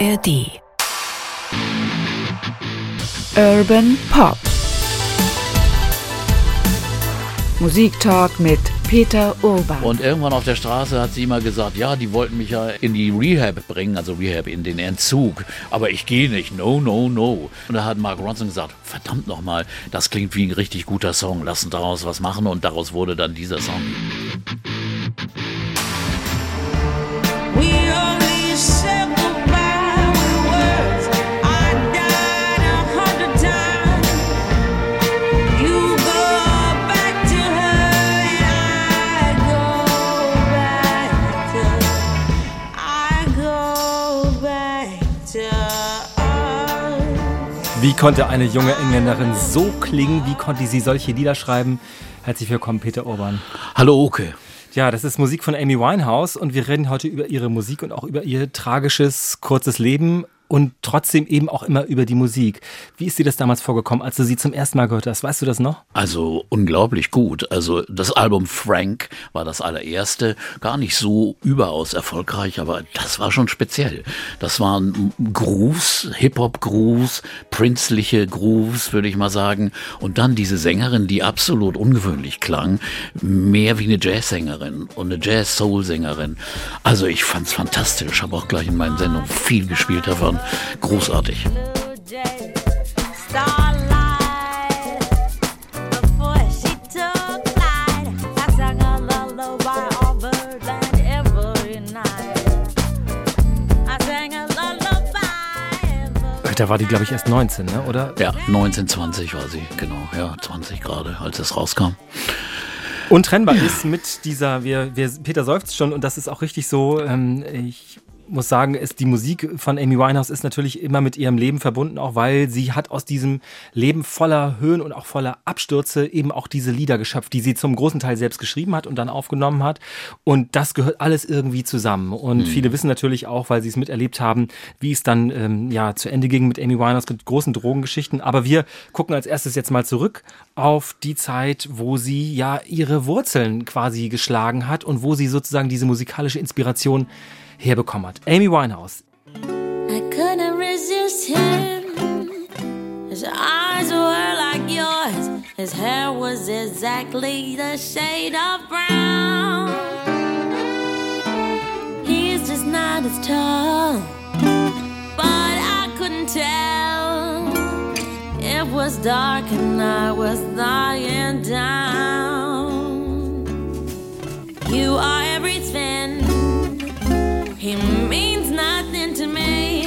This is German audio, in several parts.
ARD Urban Pop Musiktalk mit Peter Urban. Und irgendwann auf der Straße hat sie immer gesagt, ja, die wollten mich ja in die Rehab bringen, also Rehab in den Entzug. Aber ich gehe nicht, no, no, no. Und da hat Mark Ronson gesagt, verdammt nochmal, das klingt wie ein richtig guter Song, lass uns daraus was machen. Und daraus wurde dann dieser Song. Wie konnte eine junge Engländerin so klingen? Wie konnte sie solche Lieder schreiben? Herzlich willkommen, Peter Urban. Hallo, Oke. Ja, das ist Musik von Amy Winehouse und wir reden heute über ihre Musik und auch über ihr tragisches, kurzes Leben und trotzdem eben auch immer über die Musik. Wie ist dir das damals vorgekommen, als du sie zum ersten Mal gehört hast? Weißt du das noch? Also unglaublich gut. Also das Album Frank war das allererste, gar nicht so überaus erfolgreich, aber das war schon speziell. Das waren Grooves, Hip-Hop-Grooves, prinzliche Grooves, würde ich mal sagen. Und dann diese Sängerin, die absolut ungewöhnlich klang, mehr wie eine Jazzsängerin und eine Jazz-Soul-Sängerin. Also ich fand's fantastisch, habe auch gleich in meinen Sendungen viel gespielt davon großartig. Da war die, glaube ich, erst 19, ne? oder? Ja, 19, 20 war sie, genau. Ja, 20 gerade, als es rauskam. Untrennbar ist mit dieser, wir, wir, Peter seufzt schon und das ist auch richtig so. Ähm, ich muss sagen, ist die Musik von Amy Winehouse ist natürlich immer mit ihrem Leben verbunden, auch weil sie hat aus diesem Leben voller Höhen und auch voller Abstürze eben auch diese Lieder geschöpft, die sie zum großen Teil selbst geschrieben hat und dann aufgenommen hat. Und das gehört alles irgendwie zusammen. Und mhm. viele wissen natürlich auch, weil sie es miterlebt haben, wie es dann ähm, ja zu Ende ging mit Amy Winehouse mit großen Drogengeschichten. Aber wir gucken als erstes jetzt mal zurück auf die Zeit, wo sie ja ihre Wurzeln quasi geschlagen hat und wo sie sozusagen diese musikalische Inspiration herbekommen hat. Amy Winehouse. I couldn't resist him. His eyes were like yours. His hair was exactly the shade of brown. He's just not as tall, but I couldn't tell. It was dark and I was lying down. You are everything. He means nothing to me.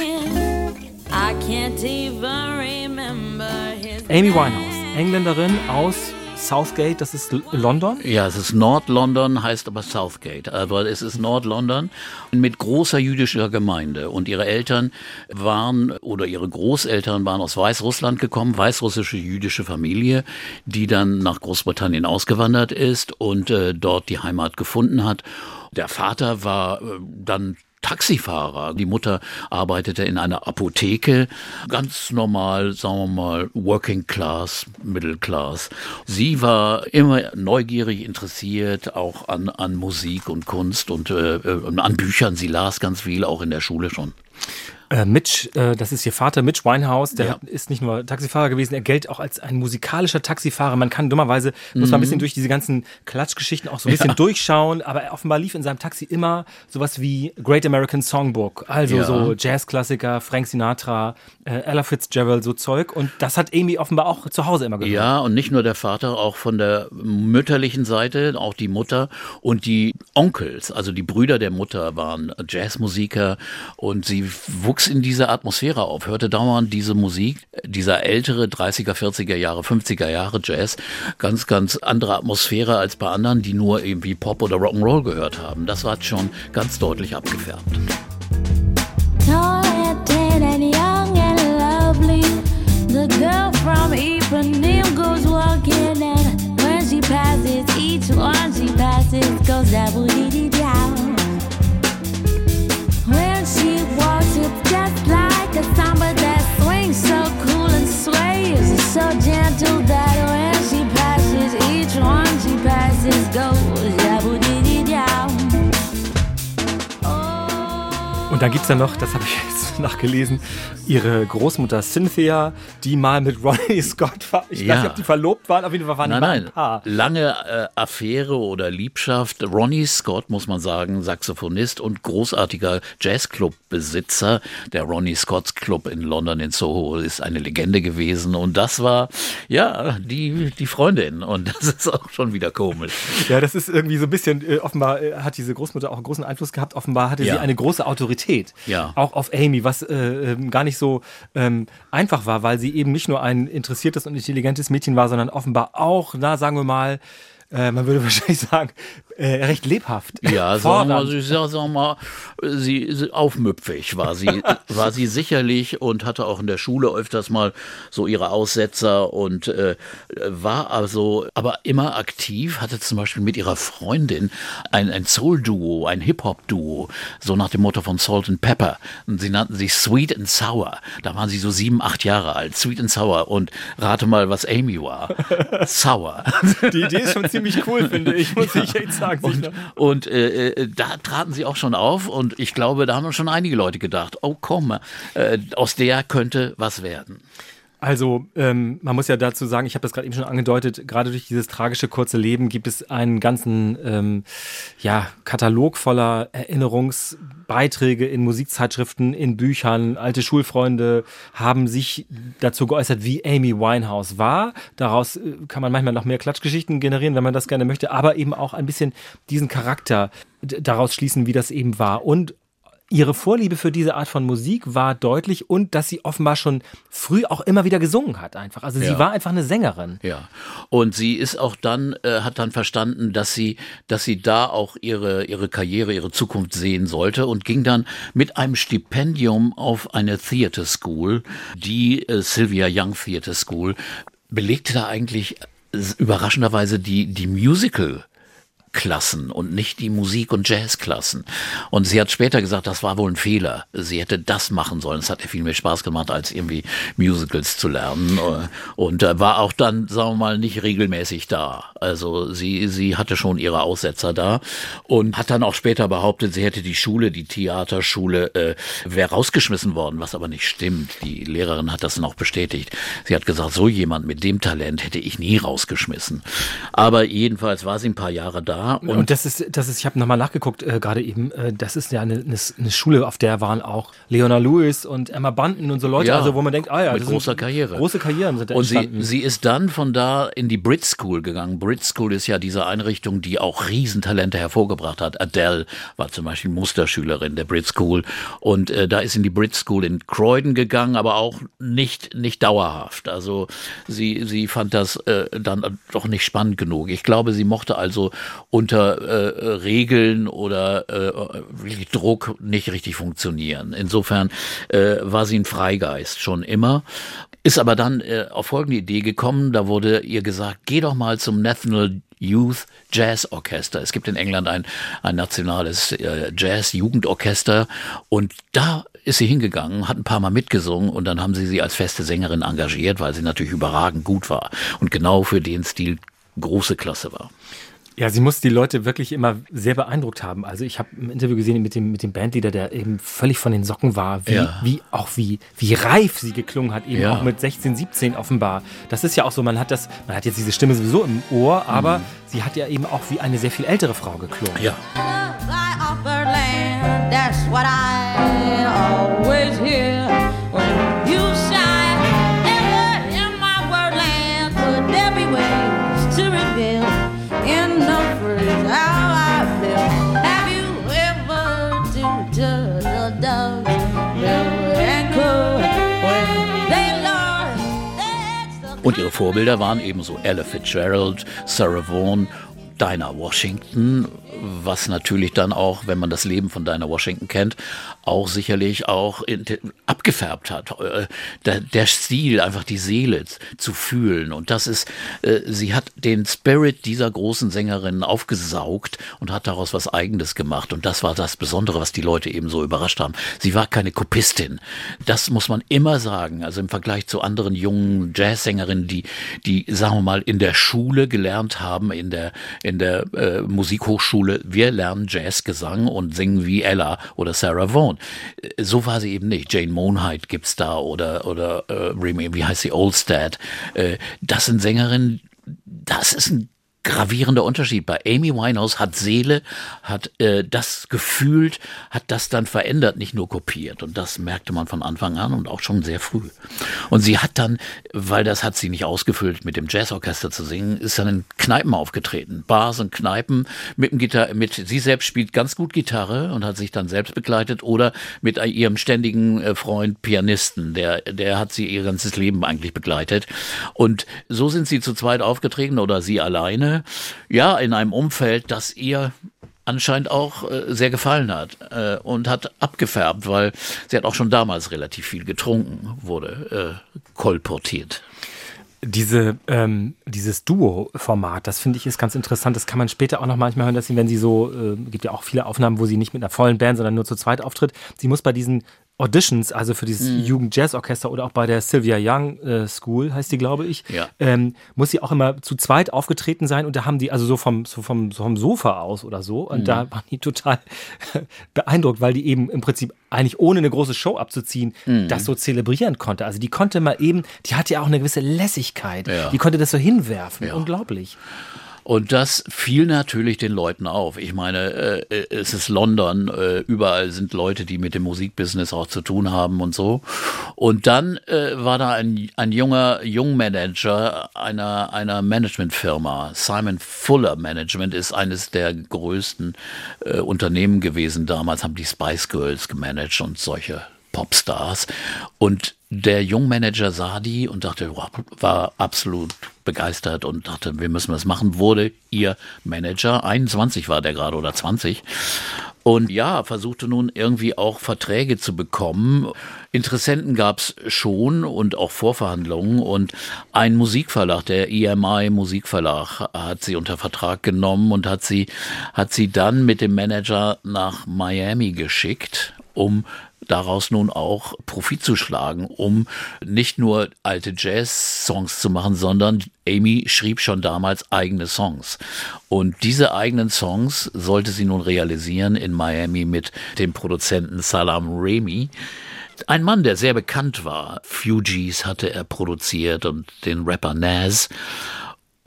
I can't even remember his Amy Winehouse, Engländerin aus Southgate, das ist London? Ja, es ist Nord-London, heißt aber Southgate. Aber es ist Nord-London mit großer jüdischer Gemeinde. Und ihre Eltern waren oder ihre Großeltern waren aus Weißrussland gekommen, weißrussische jüdische Familie, die dann nach Großbritannien ausgewandert ist und äh, dort die Heimat gefunden hat. Der Vater war äh, dann Taxifahrer. Die Mutter arbeitete in einer Apotheke, ganz normal, sagen wir mal, Working Class, Middle Class. Sie war immer neugierig interessiert, auch an, an Musik und Kunst und äh, äh an Büchern. Sie las ganz viel, auch in der Schule schon. Äh, Mitch, äh, das ist ihr Vater, Mitch Winehouse, der ja. ist nicht nur Taxifahrer gewesen, er gilt auch als ein musikalischer Taxifahrer. Man kann dummerweise, mhm. muss man ein bisschen mhm. durch diese ganzen Klatschgeschichten auch so ein bisschen ja. durchschauen, aber offenbar lief in seinem Taxi immer sowas wie Great American Songbook, also ja. so Jazzklassiker, Frank Sinatra, äh, Ella Fitzgerald, so Zeug. Und das hat Amy offenbar auch zu Hause immer gehört. Ja, und nicht nur der Vater, auch von der mütterlichen Seite, auch die Mutter und die Onkels, also die Brüder der Mutter waren Jazzmusiker und sie wuchs wuchs in dieser Atmosphäre auf, hörte dauernd diese Musik, dieser ältere 30er, 40er Jahre, 50er Jahre Jazz, ganz, ganz andere Atmosphäre als bei anderen, die nur irgendwie Pop oder Rock'n'Roll gehört haben. Das war schon ganz deutlich abgefärbt. each Und dann gibt es ja noch, das habe ich nachgelesen, ihre Großmutter Cynthia, die mal mit Ronnie Scott war. Ich ja. weiß nicht, ob die verlobt waren, auf jeden Fall waren nein, nein. ein Paar. Lange äh, Affäre oder Liebschaft. Ronnie Scott, muss man sagen, Saxophonist und großartiger Jazzclub-Besitzer. Der Ronnie Scott's Club in London in Soho ist eine Legende gewesen. Und das war, ja, die, die Freundin. Und das ist auch schon wieder komisch. Ja, das ist irgendwie so ein bisschen, äh, offenbar äh, hat diese Großmutter auch einen großen Einfluss gehabt. Offenbar hatte ja. sie eine große Autorität Autorität. Ja. Auch auf Amy, was äh, ähm, gar nicht so ähm, einfach war, weil sie eben nicht nur ein interessiertes und intelligentes Mädchen war, sondern offenbar auch, na, sagen wir mal, äh, man würde wahrscheinlich sagen, äh, recht lebhaft. Ja, sagen wir, sie, sagen mal, sie, sie aufmüpfig war sie, war sie sicherlich und hatte auch in der Schule öfters mal so ihre Aussetzer und äh, war also aber immer aktiv, hatte zum Beispiel mit ihrer Freundin ein, ein Soul-Duo, ein Hip-Hop-Duo, so nach dem Motto von Salt and Pepper. Und sie nannten sich Sweet and Sour. Da waren sie so sieben, acht Jahre alt. Sweet and Sour. Und rate mal, was Amy war. Sour. Die Idee ist schon ziemlich cool, finde ich, muss ich echt sagen sagen. Und, und äh, äh, da traten sie auch schon auf und ich glaube, da haben schon einige Leute gedacht, oh komm, äh, aus der könnte was werden. Also ähm, man muss ja dazu sagen, ich habe das gerade eben schon angedeutet, gerade durch dieses tragische kurze Leben gibt es einen ganzen ähm, ja, Katalog voller Erinnerungsbeiträge in Musikzeitschriften, in Büchern. Alte Schulfreunde haben sich dazu geäußert, wie Amy Winehouse war. Daraus äh, kann man manchmal noch mehr Klatschgeschichten generieren, wenn man das gerne möchte, aber eben auch ein bisschen diesen Charakter daraus schließen, wie das eben war. Und ihre Vorliebe für diese Art von Musik war deutlich und dass sie offenbar schon früh auch immer wieder gesungen hat einfach. Also sie ja. war einfach eine Sängerin. Ja. Und sie ist auch dann äh, hat dann verstanden, dass sie dass sie da auch ihre ihre Karriere, ihre Zukunft sehen sollte und ging dann mit einem Stipendium auf eine Theater School, die äh, Sylvia Young Theater School belegte da eigentlich überraschenderweise die die Musical Klassen und nicht die Musik- und Jazzklassen. Und sie hat später gesagt, das war wohl ein Fehler. Sie hätte das machen sollen. Es hat ihr viel mehr Spaß gemacht, als irgendwie Musicals zu lernen. Und war auch dann, sagen wir mal, nicht regelmäßig da. Also sie, sie hatte schon ihre Aussetzer da und hat dann auch später behauptet, sie hätte die Schule, die Theaterschule, äh, wäre rausgeschmissen worden, was aber nicht stimmt. Die Lehrerin hat das auch bestätigt. Sie hat gesagt, so jemand mit dem Talent hätte ich nie rausgeschmissen. Aber jedenfalls war sie ein paar Jahre da und, und, das ist, das ist, ich habe nochmal nachgeguckt, äh, gerade eben, äh, das ist ja eine, eine, eine, Schule, auf der waren auch Leona Lewis und Emma Bunton und so Leute, ja, also wo man denkt, ah ja, mit großer Karriere. Große Karrieren sind Und sie, sie ist dann von da in die Brit School gegangen. Brit School ist ja diese Einrichtung, die auch Riesentalente hervorgebracht hat. Adele war zum Beispiel Musterschülerin der Brit School und äh, da ist in die Brit School in Croydon gegangen, aber auch nicht, nicht dauerhaft. Also sie, sie fand das äh, dann doch nicht spannend genug. Ich glaube, sie mochte also unter äh, Regeln oder äh, Druck nicht richtig funktionieren. Insofern äh, war sie ein Freigeist schon immer. Ist aber dann äh, auf folgende Idee gekommen, da wurde ihr gesagt, geh doch mal zum National Youth Jazz Orchester. Es gibt in England ein, ein nationales äh, Jazz-Jugendorchester und da ist sie hingegangen, hat ein paar Mal mitgesungen und dann haben sie sie als feste Sängerin engagiert, weil sie natürlich überragend gut war und genau für den Stil große Klasse war. Ja, sie muss die Leute wirklich immer sehr beeindruckt haben. Also ich habe im Interview gesehen mit dem, mit dem Bandleader, der eben völlig von den Socken war, wie, ja. wie auch wie, wie reif sie geklungen hat, eben ja. auch mit 16, 17 offenbar. Das ist ja auch so, man hat das, man hat jetzt diese Stimme sowieso im Ohr, aber mhm. sie hat ja eben auch wie eine sehr viel ältere Frau geklungen. Ja. That's what I always hear Und ihre Vorbilder waren ebenso Ella Fitzgerald, Sarah Vaughan, Dinah Washington, was natürlich dann auch, wenn man das Leben von Dinah Washington kennt, auch sicherlich auch abgefärbt hat. Äh, der, der, Stil, einfach die Seele zu fühlen. Und das ist, äh, sie hat den Spirit dieser großen Sängerin aufgesaugt und hat daraus was Eigenes gemacht. Und das war das Besondere, was die Leute eben so überrascht haben. Sie war keine Kopistin. Das muss man immer sagen. Also im Vergleich zu anderen jungen Jazzsängerinnen, die, die, sagen wir mal, in der Schule gelernt haben, in der, in der äh, Musikhochschule, wir lernen Jazzgesang und singen wie Ella oder Sarah Vaughan. Äh, so war sie eben nicht. Jane Monheit gibt's da oder, oder äh, wie heißt sie, Olstad. Äh, das sind Sängerinnen, das ist ein gravierender Unterschied. Bei Amy Winehouse hat Seele, hat äh, das gefühlt, hat das dann verändert, nicht nur kopiert. Und das merkte man von Anfang an und auch schon sehr früh. Und sie hat dann, weil das hat sie nicht ausgefüllt, mit dem Jazzorchester zu singen, ist dann in Kneipen aufgetreten. Bars und Kneipen mit dem Gitarre, mit, sie selbst spielt ganz gut Gitarre und hat sich dann selbst begleitet oder mit ihrem ständigen äh, Freund Pianisten, der, der hat sie ihr ganzes Leben eigentlich begleitet. Und so sind sie zu zweit aufgetreten oder sie alleine ja, in einem Umfeld, das ihr anscheinend auch äh, sehr gefallen hat äh, und hat abgefärbt, weil sie hat auch schon damals relativ viel getrunken, wurde äh, kolportiert. Diese, ähm, dieses Duo-Format, das finde ich ist ganz interessant. Das kann man später auch noch manchmal hören, dass sie, wenn sie so, äh, gibt ja auch viele Aufnahmen, wo sie nicht mit einer vollen Band, sondern nur zu zweit auftritt. Sie muss bei diesen Auditions, also für dieses mhm. Jugend-Jazz-Orchester oder auch bei der Sylvia Young äh, School, heißt die, glaube ich, ja. ähm, muss sie auch immer zu zweit aufgetreten sein und da haben die, also so vom, so vom, so vom Sofa aus oder so, und mhm. da waren die total beeindruckt, weil die eben im Prinzip eigentlich ohne eine große Show abzuziehen, mhm. das so zelebrieren konnte. Also die konnte mal eben, die hatte ja auch eine gewisse Lässigkeit, ja. die konnte das so hinwerfen, ja. unglaublich. Und das fiel natürlich den Leuten auf. Ich meine, äh, es ist London, äh, überall sind Leute, die mit dem Musikbusiness auch zu tun haben und so. Und dann äh, war da ein, ein junger Jungmanager einer, einer Managementfirma. Simon Fuller Management ist eines der größten äh, Unternehmen gewesen. Damals haben die Spice Girls gemanagt und solche Popstars. Und der Jungmanager sah die und dachte, war absolut begeistert und dachte, wir müssen was machen, wurde ihr Manager. 21 war der gerade oder 20. Und ja, versuchte nun irgendwie auch Verträge zu bekommen. Interessenten gab es schon und auch Vorverhandlungen. Und ein Musikverlag, der EMI Musikverlag, hat sie unter Vertrag genommen und hat sie, hat sie dann mit dem Manager nach Miami geschickt, um daraus nun auch Profit zu schlagen, um nicht nur alte Jazz-Songs zu machen, sondern Amy schrieb schon damals eigene Songs. Und diese eigenen Songs sollte sie nun realisieren in Miami mit dem Produzenten Salam Remy. Ein Mann, der sehr bekannt war. Fugees hatte er produziert und den Rapper Naz.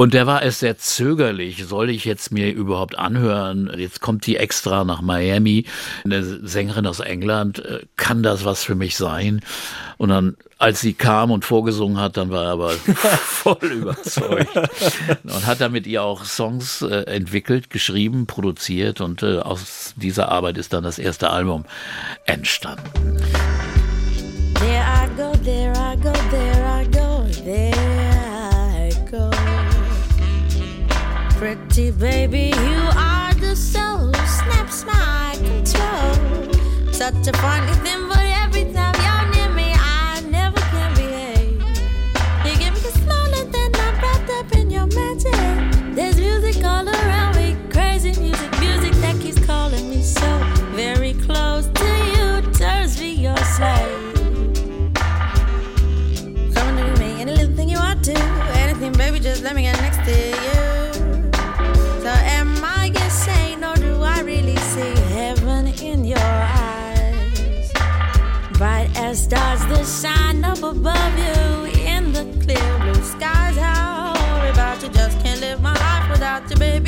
Und der war es sehr zögerlich. Soll ich jetzt mir überhaupt anhören? Jetzt kommt die extra nach Miami. Eine Sängerin aus England. Äh, kann das was für mich sein? Und dann, als sie kam und vorgesungen hat, dann war er aber voll überzeugt. Und hat dann mit ihr auch Songs äh, entwickelt, geschrieben, produziert. Und äh, aus dieser Arbeit ist dann das erste Album entstanden. Pretty baby, you are the soul. Snaps my control. Such a funny thing,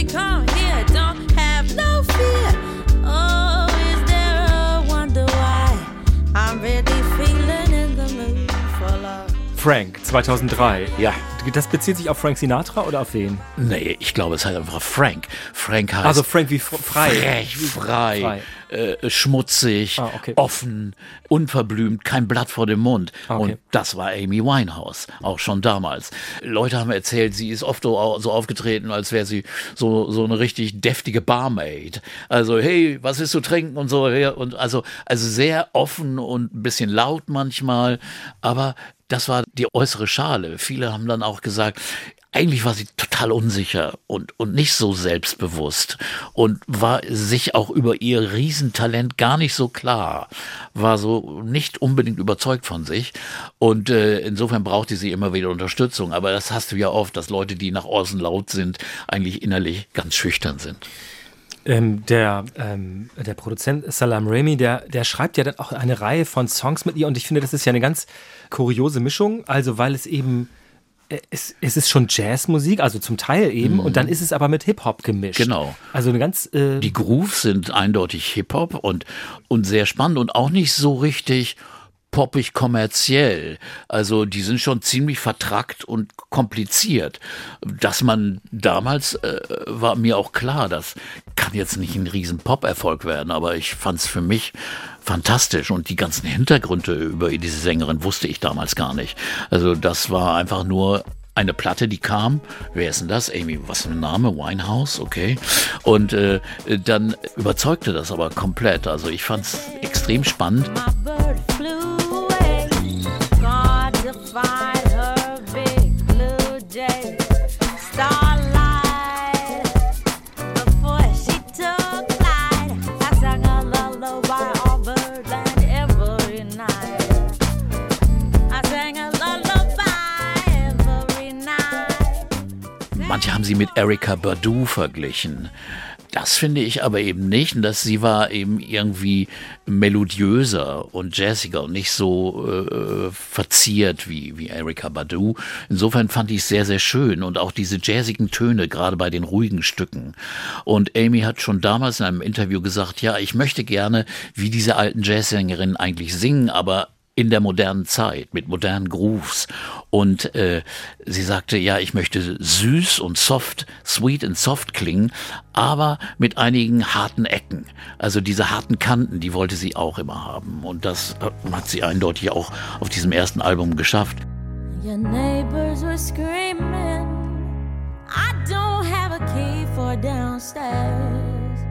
baby? Come here, don't have no fear. Oh, is there a wonder why I'm really feeling in the mood for love? Frank, 2003. Ja. Das bezieht sich auf Frank Sinatra oder auf wen? Nee, ich glaube, es heißt einfach Frank. Frank heißt. Also Frank wie frei. Frech, frei. frei äh, schmutzig, ah, okay. offen, unverblümt, kein Blatt vor dem Mund. Ah, okay. Und das war Amy Winehouse, auch schon damals. Leute haben erzählt, sie ist oft so aufgetreten, als wäre sie so, so eine richtig deftige Barmaid. Also, hey, was willst du trinken und so. Und also, also sehr offen und ein bisschen laut manchmal, aber das war die äußere Schale. Viele haben dann auch gesagt, eigentlich war sie total unsicher und, und nicht so selbstbewusst und war sich auch über ihr Riesentalent gar nicht so klar, war so nicht unbedingt überzeugt von sich und äh, insofern brauchte sie immer wieder Unterstützung. Aber das hast du ja oft, dass Leute, die nach außen laut sind, eigentlich innerlich ganz schüchtern sind. Ähm, der, ähm, der Produzent Salam Raimi, der, der schreibt ja dann auch eine Reihe von Songs mit ihr und ich finde, das ist ja eine ganz kuriose Mischung, also weil es eben es, es ist schon Jazzmusik, also zum Teil eben, mhm. und dann ist es aber mit Hip-Hop gemischt. Genau. Also eine ganz. Äh Die Grooves sind eindeutig Hip-Hop und, und sehr spannend und auch nicht so richtig poppig kommerziell. Also die sind schon ziemlich vertrackt und kompliziert. Dass man damals äh, war mir auch klar, das kann jetzt nicht ein riesen Pop-Erfolg werden, aber ich fand es für mich fantastisch und die ganzen Hintergründe über diese Sängerin wusste ich damals gar nicht. Also das war einfach nur eine Platte, die kam. Wer ist denn das? Amy, was für ein Name? Winehouse, okay. Und äh, dann überzeugte das aber komplett. Also ich fand es extrem spannend. Manche haben sie mit Erika Badu verglichen. Das finde ich aber eben nicht. Dass sie war eben irgendwie melodiöser und jazziger und nicht so äh, verziert wie, wie Erika Badu. Insofern fand ich es sehr, sehr schön und auch diese jazzigen Töne, gerade bei den ruhigen Stücken. Und Amy hat schon damals in einem Interview gesagt, ja, ich möchte gerne wie diese alten Jazzsängerinnen eigentlich singen, aber in der modernen Zeit mit modernen Grooves. Und äh, sie sagte, ja, ich möchte süß und soft, sweet und soft klingen, aber mit einigen harten Ecken. Also diese harten Kanten, die wollte sie auch immer haben. Und das hat sie eindeutig auch auf diesem ersten Album geschafft. Your neighbors were screaming. I don't have a key for downstairs.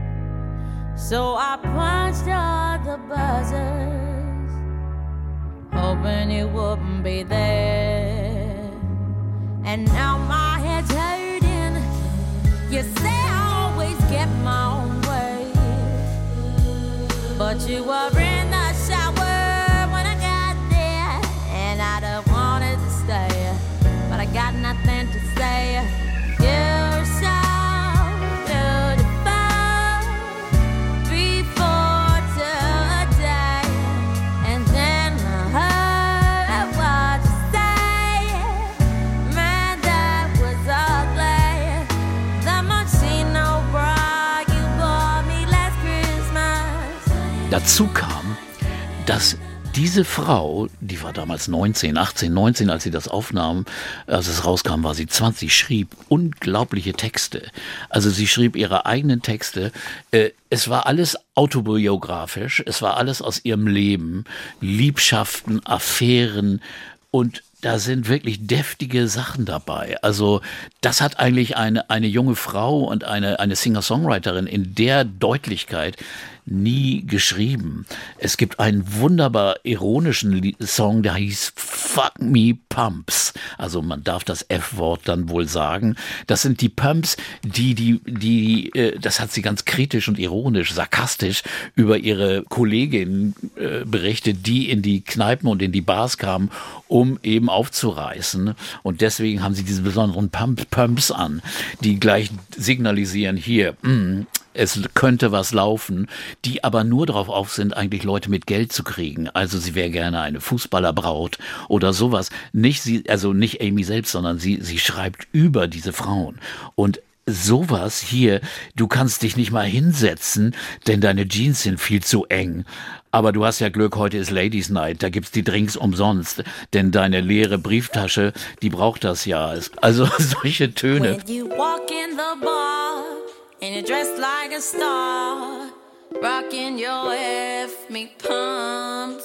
So I punched all the buzzers. Hoping you wouldn't be there. And now my head's hurting. You say I always get my own way, but you were in the shower when I got there, and I don't wanted to stay, but I got nothing Dazu kam, dass diese Frau, die war damals 19, 18, 19, als sie das aufnahm, als es rauskam, war sie 20, schrieb unglaubliche Texte. Also sie schrieb ihre eigenen Texte. Äh, es war alles autobiografisch, es war alles aus ihrem Leben, Liebschaften, Affären und da sind wirklich deftige Sachen dabei. Also das hat eigentlich eine, eine junge Frau und eine, eine Singer-Songwriterin in der Deutlichkeit nie geschrieben. Es gibt einen wunderbar ironischen Song, der hieß Fuck Me Pumps. Also man darf das F-Wort dann wohl sagen. Das sind die Pumps, die, die, die, äh, das hat sie ganz kritisch und ironisch, sarkastisch über ihre Kollegin äh, berichtet, die in die Kneipen und in die Bars kamen, um eben aufzureißen. Und deswegen haben sie diese besonderen Pump, Pumps an, die gleich signalisieren, hier, mm, es könnte was laufen, die aber nur darauf auf sind, eigentlich Leute mit Geld zu kriegen. Also sie wäre gerne eine Fußballerbraut oder sowas. Nicht sie, also nicht Amy selbst, sondern sie, sie schreibt über diese Frauen. Und sowas hier, du kannst dich nicht mal hinsetzen, denn deine Jeans sind viel zu eng. Aber du hast ja Glück, heute ist Ladies Night, da gibt's die Drinks umsonst, denn deine leere Brieftasche, die braucht das ja. Also solche Töne. and you're dressed like a star, rocking your F me pumps.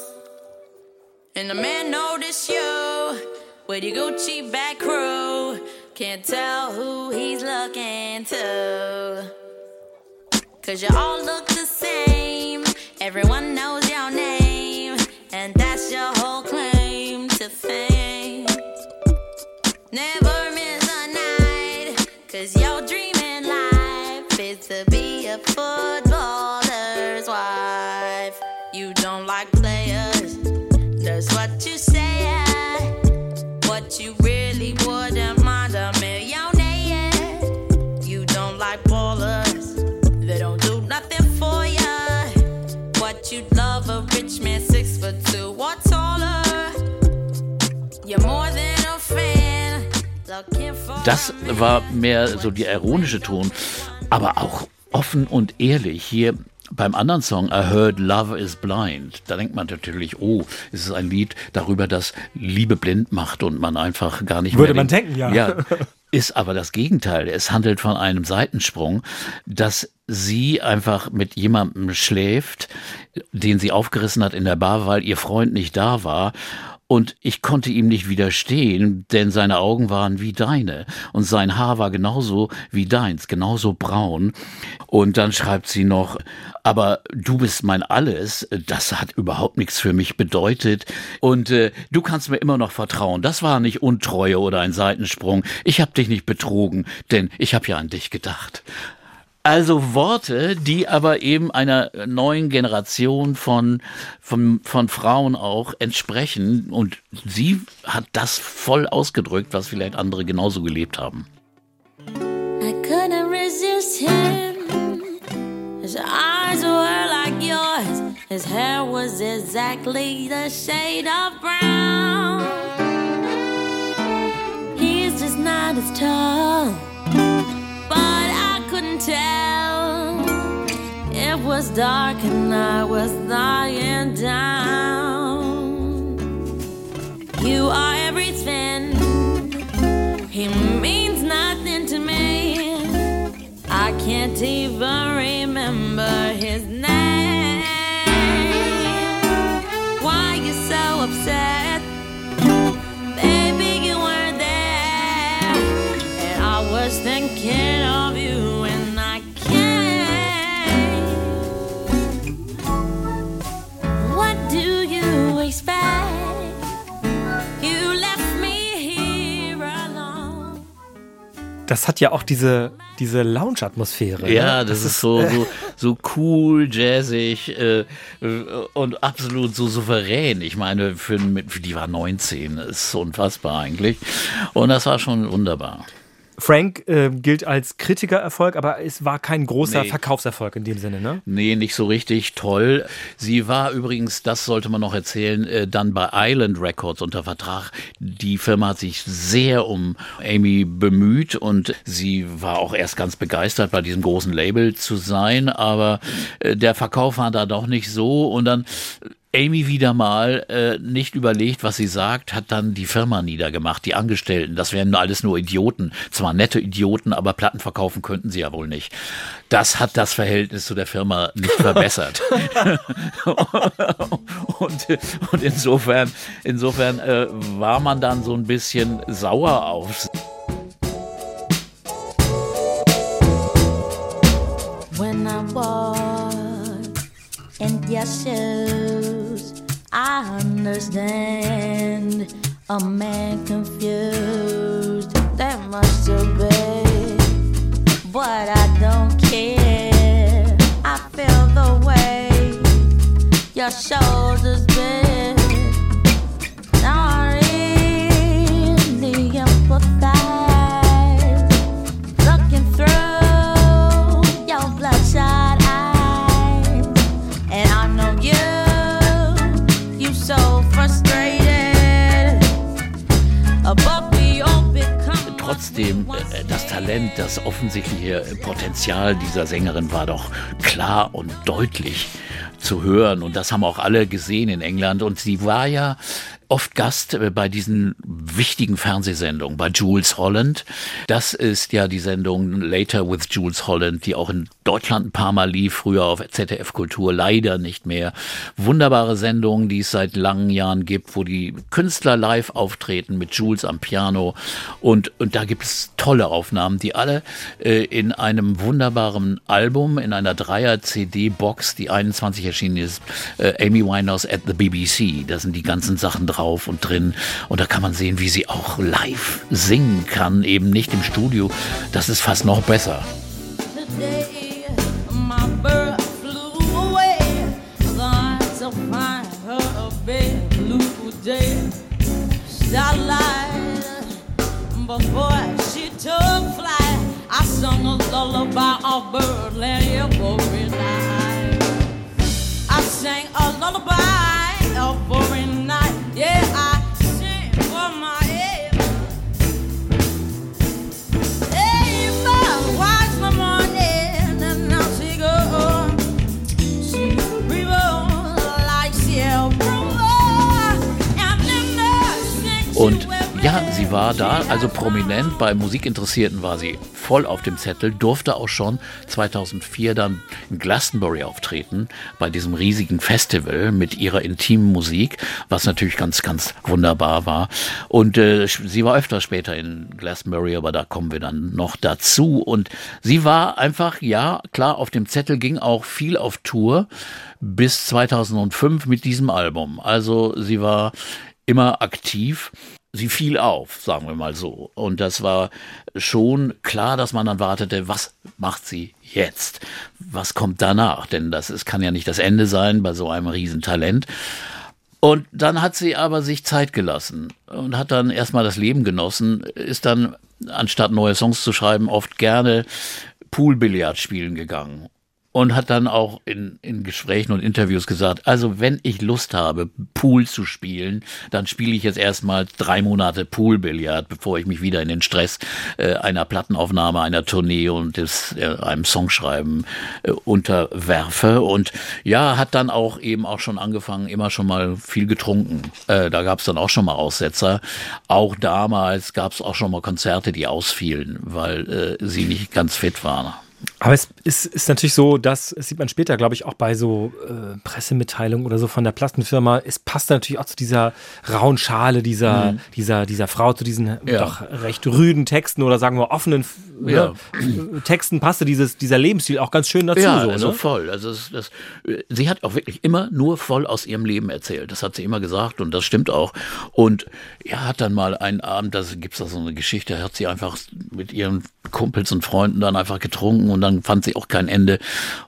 And the man noticed you with your Gucci back crew. Can't tell who he's looking to. Cause you all look the same, everyone knows your name, and that's your whole claim to fame. Never miss a night, cause you're is to be a footballer's wife. You don't like players, that's what you say. What you really wouldn't mind a millionaire. You don't like ballers, they don't do nothing for you. What you'd love a rich man, six foot two or taller. You're more than a fan. looking for Das war mehr so die ironische Ton, aber auch offen und ehrlich. Hier beim anderen Song, I Heard Love is Blind, da denkt man natürlich, oh, es ist ein Lied darüber, dass Liebe blind macht und man einfach gar nicht Würde mehr. man den- denken, ja. Ja, ist aber das Gegenteil. Es handelt von einem Seitensprung, dass sie einfach mit jemandem schläft, den sie aufgerissen hat in der Bar, weil ihr Freund nicht da war. Und ich konnte ihm nicht widerstehen, denn seine Augen waren wie deine und sein Haar war genauso wie deins, genauso braun. Und dann schreibt sie noch, aber du bist mein Alles, das hat überhaupt nichts für mich bedeutet. Und äh, du kannst mir immer noch vertrauen. Das war nicht Untreue oder ein Seitensprung. Ich habe dich nicht betrogen, denn ich habe ja an dich gedacht. Also Worte, die aber eben einer neuen Generation von, von, von Frauen auch entsprechen. Und sie hat das voll ausgedrückt, was vielleicht andere genauso gelebt haben. I couldn't resist him. His eyes were like yours. His hair was exactly the shade of brown. He's just not as tall, but I couldn't tell. Was dark and I was lying down. You are everything. He means nothing to me. I can't even remember his name. Das hat ja auch diese, diese Lounge-Atmosphäre. Ja, ne? das, ist so, so, so cool, jazzig äh, äh, und absolut so souverän. Ich meine, für, für die war 19, ist unfassbar eigentlich. Und das war schon wunderbar. Frank äh, gilt als Kritikererfolg, aber es war kein großer Nee. Verkaufserfolg in dem Sinne, ne? Nee, nicht so richtig toll. Sie war übrigens, das sollte man noch erzählen, äh, dann bei Island Records unter Vertrag. Die Firma hat sich sehr um Amy bemüht und sie war auch erst ganz begeistert, bei diesem großen Label zu sein, aber äh, der Verkauf war da doch nicht so und dann Amy wieder mal äh, nicht überlegt, was sie sagt, hat dann die Firma niedergemacht, die Angestellten. Das wären alles nur Idioten. Zwar nette Idioten, aber Platten verkaufen könnten sie ja wohl nicht. Das hat das Verhältnis zu der Firma nicht verbessert. und, und insofern, insofern äh, war man dann so ein bisschen sauer auf When I walk in your shoes, I understand a man confused. That must have but I don't care. I feel the way your shoulders bend. Talent, das offensichtliche Potenzial dieser Sängerin war doch klar und deutlich zu hören. Und das haben auch alle gesehen in England. Und sie war ja oft Gast äh, bei diesen wichtigen Fernsehsendungen, bei Jules Holland. Das ist ja die Sendung Later with Jules Holland, die auch in Deutschland ein paar Mal lief, früher auf ZDF Kultur, leider nicht mehr. Wunderbare Sendung, die es seit langen Jahren gibt, wo die Künstler live auftreten mit Jules am Piano. Und, und da gibt es tolle Aufnahmen, die alle äh, in einem wunderbaren Album, in einer Dreier-CD-Box, die 21 erschienen ist, äh, Amy Winehouse at the BBC. Da sind die ganzen Sachen drauf. drauf und drin. Und da kann man sehen, wie sie auch live singen kann, eben nicht im Studio. Das ist fast noch besser. Today, Starlight, before she took flight, I sung a lullaby of birdland every night. I sang a lullaby every night. Yeah, I sie war da, also prominent. Bei Musikinteressierten war sie voll auf dem Zettel, durfte auch schon 2004 dann in Glastonbury auftreten, bei diesem riesigen Festival mit ihrer intimen Musik, was natürlich ganz, ganz wunderbar war. Und äh, sie war öfter später in Glastonbury, aber da kommen wir dann noch dazu. Und sie war einfach, ja, klar, auf dem Zettel ging auch viel auf Tour bis 2005 mit diesem Album. Also sie war immer aktiv. Sie fiel auf, sagen wir mal so. Und das war schon klar, dass man dann wartete, was macht sie jetzt? Was kommt danach? Denn das ist, kann ja nicht das Ende sein bei so einem Riesentalent. Und dann hat sie aber sich Zeit gelassen und hat dann erstmal das Leben genossen, ist dann, anstatt neue Songs zu schreiben, oft gerne Poolbillard spielen gegangen und hat dann auch in, in Gesprächen und Interviews gesagt, also wenn ich Lust habe, Pool zu spielen, dann spiele ich jetzt erstmal drei Monate Poolbillard, bevor ich mich wieder in den Stress äh, einer Plattenaufnahme, einer Tournee und des, äh, einem Songschreiben äh, unterwerfe. Und ja, hat dann auch eben auch schon angefangen, immer schon mal viel getrunken. Äh, da gab es dann auch schon mal Aussetzer. Auch damals gab es auch schon mal Konzerte, die ausfielen, weil äh, sie nicht ganz fit waren. Aber es ist, ist natürlich so, dass, das sieht man später, glaube ich, auch bei so äh, Pressemitteilungen oder so von der Plattenfirma, es passt natürlich auch zu dieser rauen Schale dieser, dieser, dieser Frau, zu diesen Mhm. Ja. doch recht rüden Texten oder sagen wir offenen Ja. ne, Texten passte dieses, dieser Lebensstil auch ganz schön dazu. Ja, so, also ne? voll. Also das, das, sie hat auch wirklich immer nur voll aus ihrem Leben erzählt. Das hat sie immer gesagt und das stimmt auch. Und ja, hat dann mal einen Abend, da gibt's da so eine Geschichte, hat sie einfach mit ihren Kumpels und Freunden dann einfach getrunken und dann fand sie auch kein Ende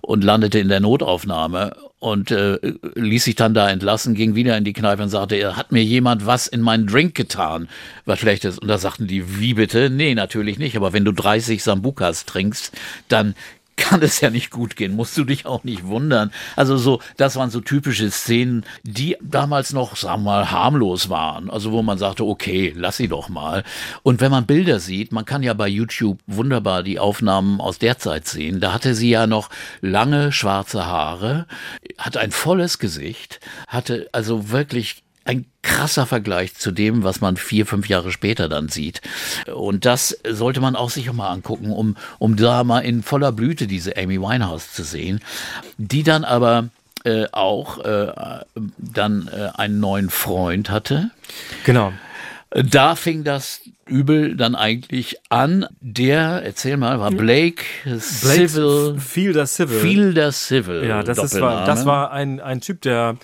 und landete in der Notaufnahme und äh, ließ sich dann da entlassen, ging wieder in die Kneipe und sagte, hat mir jemand was in meinen Drink getan, was Schlechtes. Und da sagten die, wie bitte? Nee, natürlich nicht. Aber wenn du 30 Sambukas trinkst, dann kann es ja nicht gut gehen, musst du dich auch nicht wundern. Also so, das waren so typische Szenen, die damals noch, sagen wir mal, harmlos waren. Also wo man sagte, okay, lass sie doch mal. Und wenn man Bilder sieht, man kann ja bei YouTube wunderbar die Aufnahmen aus der Zeit sehen. Da hatte sie ja noch lange schwarze Haare, hatte ein volles Gesicht, hatte also wirklich ein krasser Vergleich zu dem, was man vier, fünf Jahre später dann sieht. Und das sollte man auch sich auch mal angucken, um, um da mal in voller Blüte diese Amy Winehouse zu sehen, die dann aber äh, auch äh, dann äh, einen neuen Freund hatte. Genau. Da fing das Übel dann eigentlich an. Der, erzähl mal, war Blake, Civil, Fielder Civil. Fielder Civil. Ja, das, ist, war, das war ein, ein Typ, der,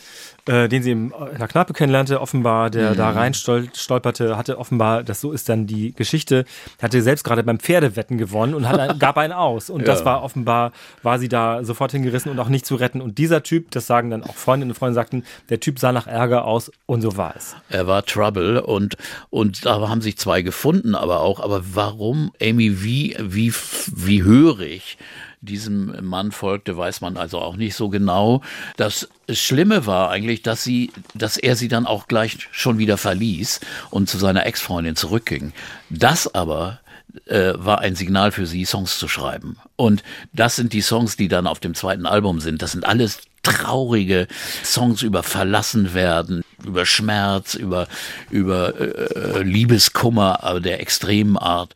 äh, den sie im, in der Kneipe kennenlernte, offenbar, der da Mhm. rein stol stolperte, hatte offenbar, das so ist dann die Geschichte, hatte selbst gerade beim Pferdewetten gewonnen und hat gab einen aus. Und das Ja. war offenbar, war sie da sofort hingerissen und auch nicht zu retten. Und dieser Typ, das sagen dann auch Freundinnen und Freunde, sagten, der Typ sah nach Ärger aus und so war es. Er war Trouble und, und da haben sich zwei gefunden, aber auch, aber warum Amy wie, wie, wie hörig diesem Mann folgte, weiß man also auch nicht so genau. Das Schlimme war eigentlich, dass sie, dass er sie dann auch gleich schon wieder verließ und zu seiner Ex-Freundin zurückging. Das aber äh, war ein Signal für sie, Songs zu schreiben. Und das sind die Songs, die dann auf dem zweiten Album sind. Das sind alles traurige Songs über Verlassenwerden, über Schmerz, über, über äh, Liebeskummer aber der extremen Art.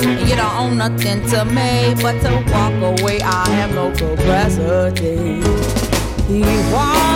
You don't own nothing to me but to walk away. I have no capacity. He walks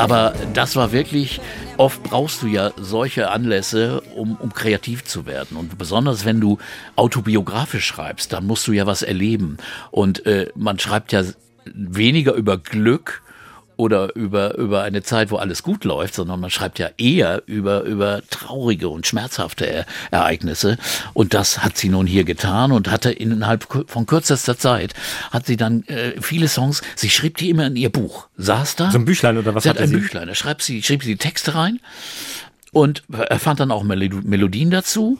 Aber das war wirklich, oft brauchst du ja solche Anlässe, um, um kreativ zu werden. Und besonders wenn du autobiografisch schreibst, dann musst du ja was erleben. Und äh, man schreibt ja weniger über Glück oder über, über eine Zeit, wo alles gut läuft, sondern man schreibt ja eher über, über traurige und schmerzhafte er Ereignisse. Und das hat sie nun hier getan und hatte innerhalb von kürzester Zeit, hat sie dann äh, viele Songs, sie schrieb die immer in ihr Buch, saß da. So ein Büchlein oder was Sie hat ein sie? Büchlein, da schreibt sie, schrieb sie die Texte rein und er fand dann auch Melo- Melodien dazu.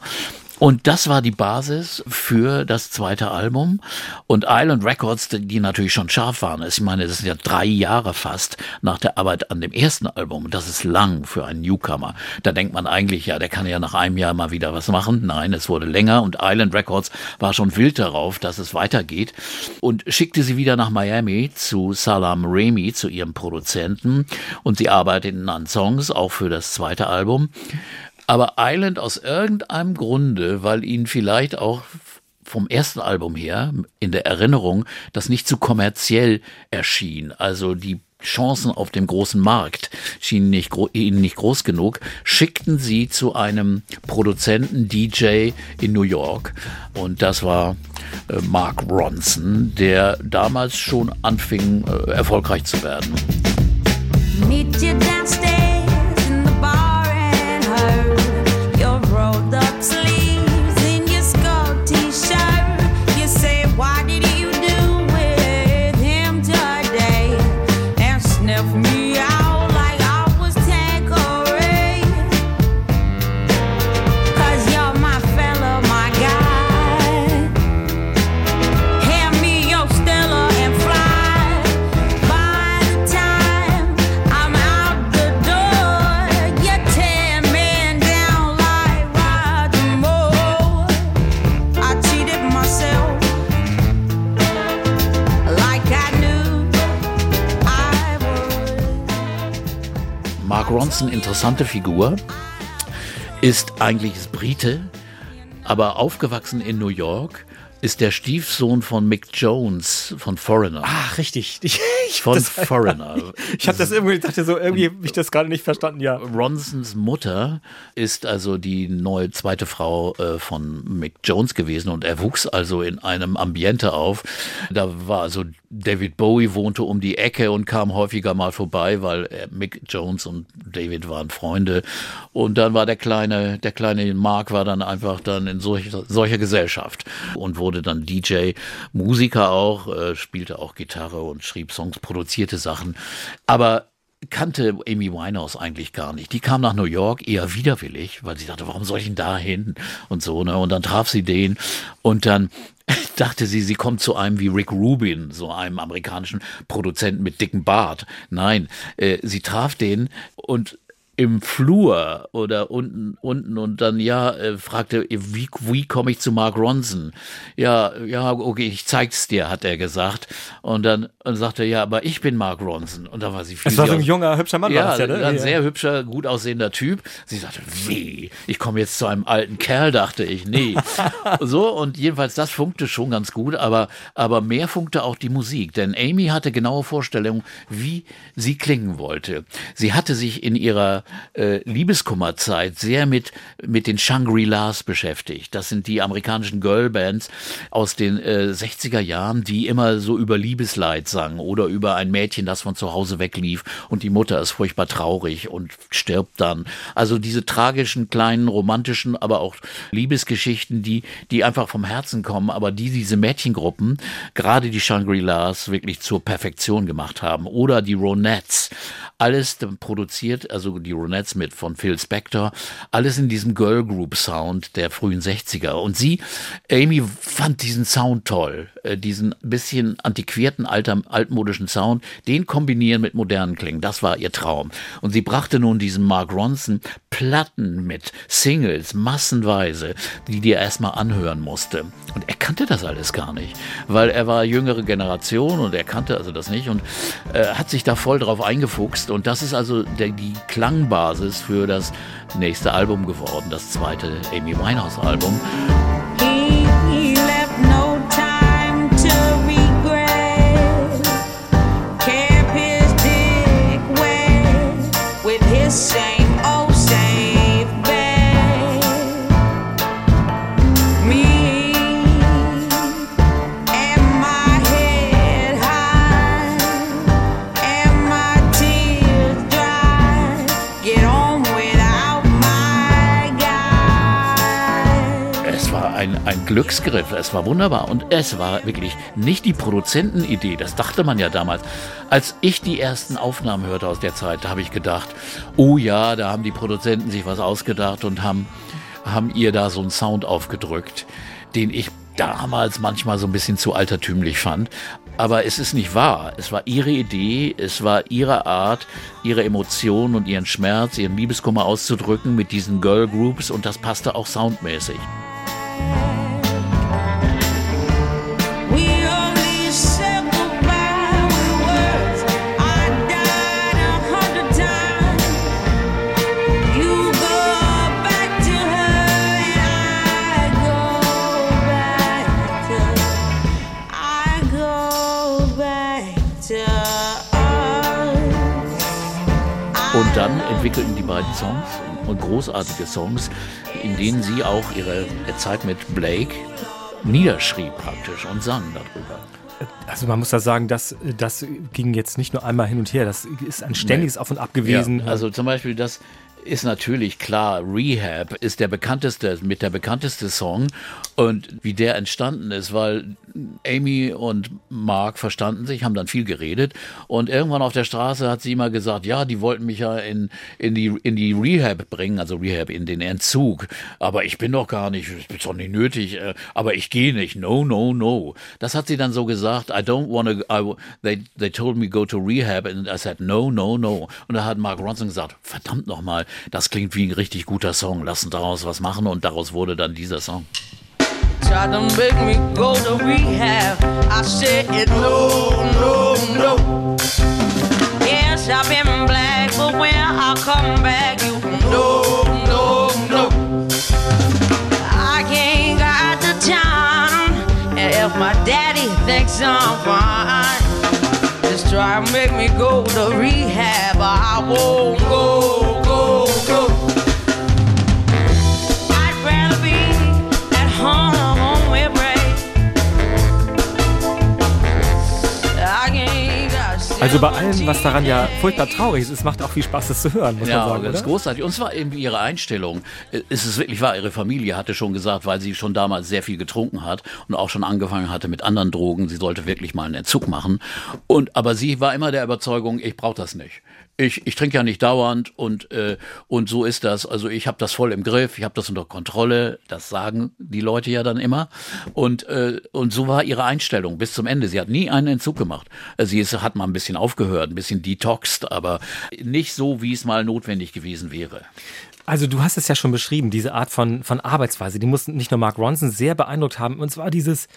Und das war die Basis für das zweite Album. Und Island Records, die natürlich schon scharf waren. Ich meine, das sind ja drei Jahre fast nach der Arbeit an dem ersten Album. Das ist lang für einen Newcomer. Da denkt man eigentlich, ja, der kann ja nach einem Jahr mal wieder was machen. Nein, es wurde länger und Island Records war schon wild darauf, dass es weitergeht. Und schickte sie wieder nach Miami zu Salam Remy, zu ihrem Produzenten. Und sie arbeiteten an Songs, auch für das zweite Album. Aber Island aus irgendeinem Grunde, weil ihnen vielleicht auch vom ersten Album her in der Erinnerung das nicht zu kommerziell erschien. Also die Chancen auf dem großen Markt schienen nicht, ihnen nicht groß genug, schickten sie zu einem Produzenten DJ in New York. Und das war äh, Mark Ronson, der damals schon anfing, äh, erfolgreich zu werden. Ronson, interessante Figur, ist eigentlich ist Brite, aber aufgewachsen in New York, ist der Stiefsohn von Mick Jones von Foreigner. Ach, richtig. Ich, ich Von das- Foreigner. Ich habe das irgendwie, dachte so, irgendwie hab ich das gerade nicht verstanden, ja. Ronsons Mutter ist also die neue zweite Frau äh, von Mick Jones gewesen und er wuchs also in einem Ambiente auf. Da war also David Bowie wohnte um die Ecke und kam häufiger mal vorbei, weil Mick Jones und David waren Freunde. Und dann war der kleine, der kleine Mark war dann einfach dann in solcher, solcher Gesellschaft und wurde dann DJ, Musiker auch, äh, spielte auch Gitarre und schrieb Songs, produzierte Sachen. Aber kannte Amy Winehouse eigentlich gar nicht. Die kam nach New York eher widerwillig, weil sie dachte, warum soll ich denn da hin? Und so, ne? Und dann traf sie den und dann dachte sie, sie kommt zu einem wie Rick Rubin, so einem amerikanischen Produzenten mit dicken Bart. Nein, äh, sie traf den und im Flur oder unten unten und dann ja äh, fragte wie wie komme ich zu Mark Ronson ja ja okay ich zeig's dir hat er gesagt und dann und sagte ja aber ich bin Mark Ronson und da war sie viel Das war so ein junger, hübscher Mann, war ja, das ja, ne? ein Ja. sehr hübscher, gut aussehender Typ. Sie sagte, wie? Ich komme jetzt zu einem alten Kerl, dachte ich. Nee. so, und jedenfalls, das funkte schon ganz gut, aber, aber mehr funkte auch die Musik. Denn Amy hatte genaue Vorstellungen, wie sie klingen wollte. Sie hatte sich in ihrer äh, Liebeskummerzeit sehr mit, mit den Shangri-Las beschäftigt. Das sind die amerikanischen Girlbands aus den äh, 60er Jahren, die immer so über Liebesleid sangen oder über ein Mädchen, das von zu Hause weglief und die Mutter ist furchtbar traurig und stirbt dann. Also diese tragischen, kleinen, romantischen, aber auch Liebesgeschichten, die, die einfach vom Herzen kommen, aber die diese Mädchengruppen, gerade die Shangri-Las, wirklich zur Perfektion gemacht haben. Oder die Ronettes. Alles produziert, also die Ronettes mit von Phil Spector, alles in diesem Girl Group Sound der frühen 60er. Und sie, Amy, fand diesen Sound toll, äh, diesen bisschen antiquierten, alter, altmodischen Sound, den kombinieren mit modernen Klingen. Das war ihr Traum. Und sie brachte nun diesen Mark Ronson Platten mit, Singles, massenweise, die dir erstmal anhören musste. Und er kannte das alles gar nicht, weil er war jüngere Generation und er kannte also das nicht und äh, hat sich da voll drauf eingefuchst. Und das ist also der, die Klangbasis für das nächste Album geworden, das zweite Amy Winehouse Glücksgriff, es war wunderbar und es war wirklich nicht die Produzentenidee, das dachte man ja damals. Als ich die ersten Aufnahmen hörte aus der Zeit, habe ich gedacht, oh ja, da haben die Produzenten sich was ausgedacht und haben, haben ihr da so einen Sound aufgedrückt, den ich damals manchmal so ein bisschen zu altertümlich fand. Aber es ist nicht wahr. Es war ihre Idee, es war ihre Art, ihre Emotionen und ihren Schmerz, ihren Liebeskummer auszudrücken mit diesen Girl Groups und das passte auch soundmäßig. Und dann entwickelten die beiden Songs und großartige Songs, in denen sie auch ihre Zeit mit Blake niederschrieb praktisch und sang darüber. Also man muss da sagen, das, das ging jetzt nicht nur einmal hin und her, das ist ein ständiges Auf und Ab gewesen. Ja, also zum Beispiel das ist natürlich klar, Rehab ist der bekannteste, mit der bekannteste Song und wie der entstanden ist, weil Amy und Mark verstanden sich, haben dann viel geredet und irgendwann auf der Straße hat sie immer gesagt, ja, die wollten mich ja in, in, die, in die Rehab bringen, also Rehab in den Entzug, aber ich bin doch gar nicht, ich ist doch nicht nötig, äh, aber ich gehe nicht, no, no, no. Das hat sie dann so gesagt, I don't want to, they, they told me go to Rehab and I said, no, no, no. Und da hat Mark Ronson gesagt, verdammt nochmal, das klingt wie ein richtig guter Song, lass uns daraus was machen und daraus wurde dann dieser Song. Tried to make me go to rehab. I said no, no, no. Yes, I've been black, but when I come back, you no, no, no. I ain't got the time, and if my daddy thinks I'm fine, just try to make me go to rehab. I won't go, Also bei allem, was daran ja furchtbar traurig ist, es macht auch viel Spaß, das zu hören, muss Ja, man sagen, das ist großartig. Und zwar eben ihre Einstellung. Äh, Es ist wirklich wahr, ihre Familie hatte schon gesagt, weil sie schon damals sehr viel getrunken hat und auch schon angefangen hatte mit anderen Drogen, sie sollte wirklich mal einen Entzug machen. Und aber sie war immer der Überzeugung, ich brauche das nicht. Ich, ich trinke ja nicht dauernd und, äh, und so ist das. Also ich habe das voll im Griff, ich habe das unter Kontrolle. Das sagen die Leute ja dann immer. Und, äh, und so war ihre Einstellung bis zum Ende. Sie hat nie einen Entzug gemacht. Äh, Sie ist, hat mal ein bisschen aufgehört, ein bisschen detoxed, aber nicht so, wie es mal notwendig gewesen wäre. Also du hast es ja schon beschrieben, diese Art von, von Arbeitsweise, die muss nicht nur Mark Ronson sehr beeindruckt haben, und zwar dieses,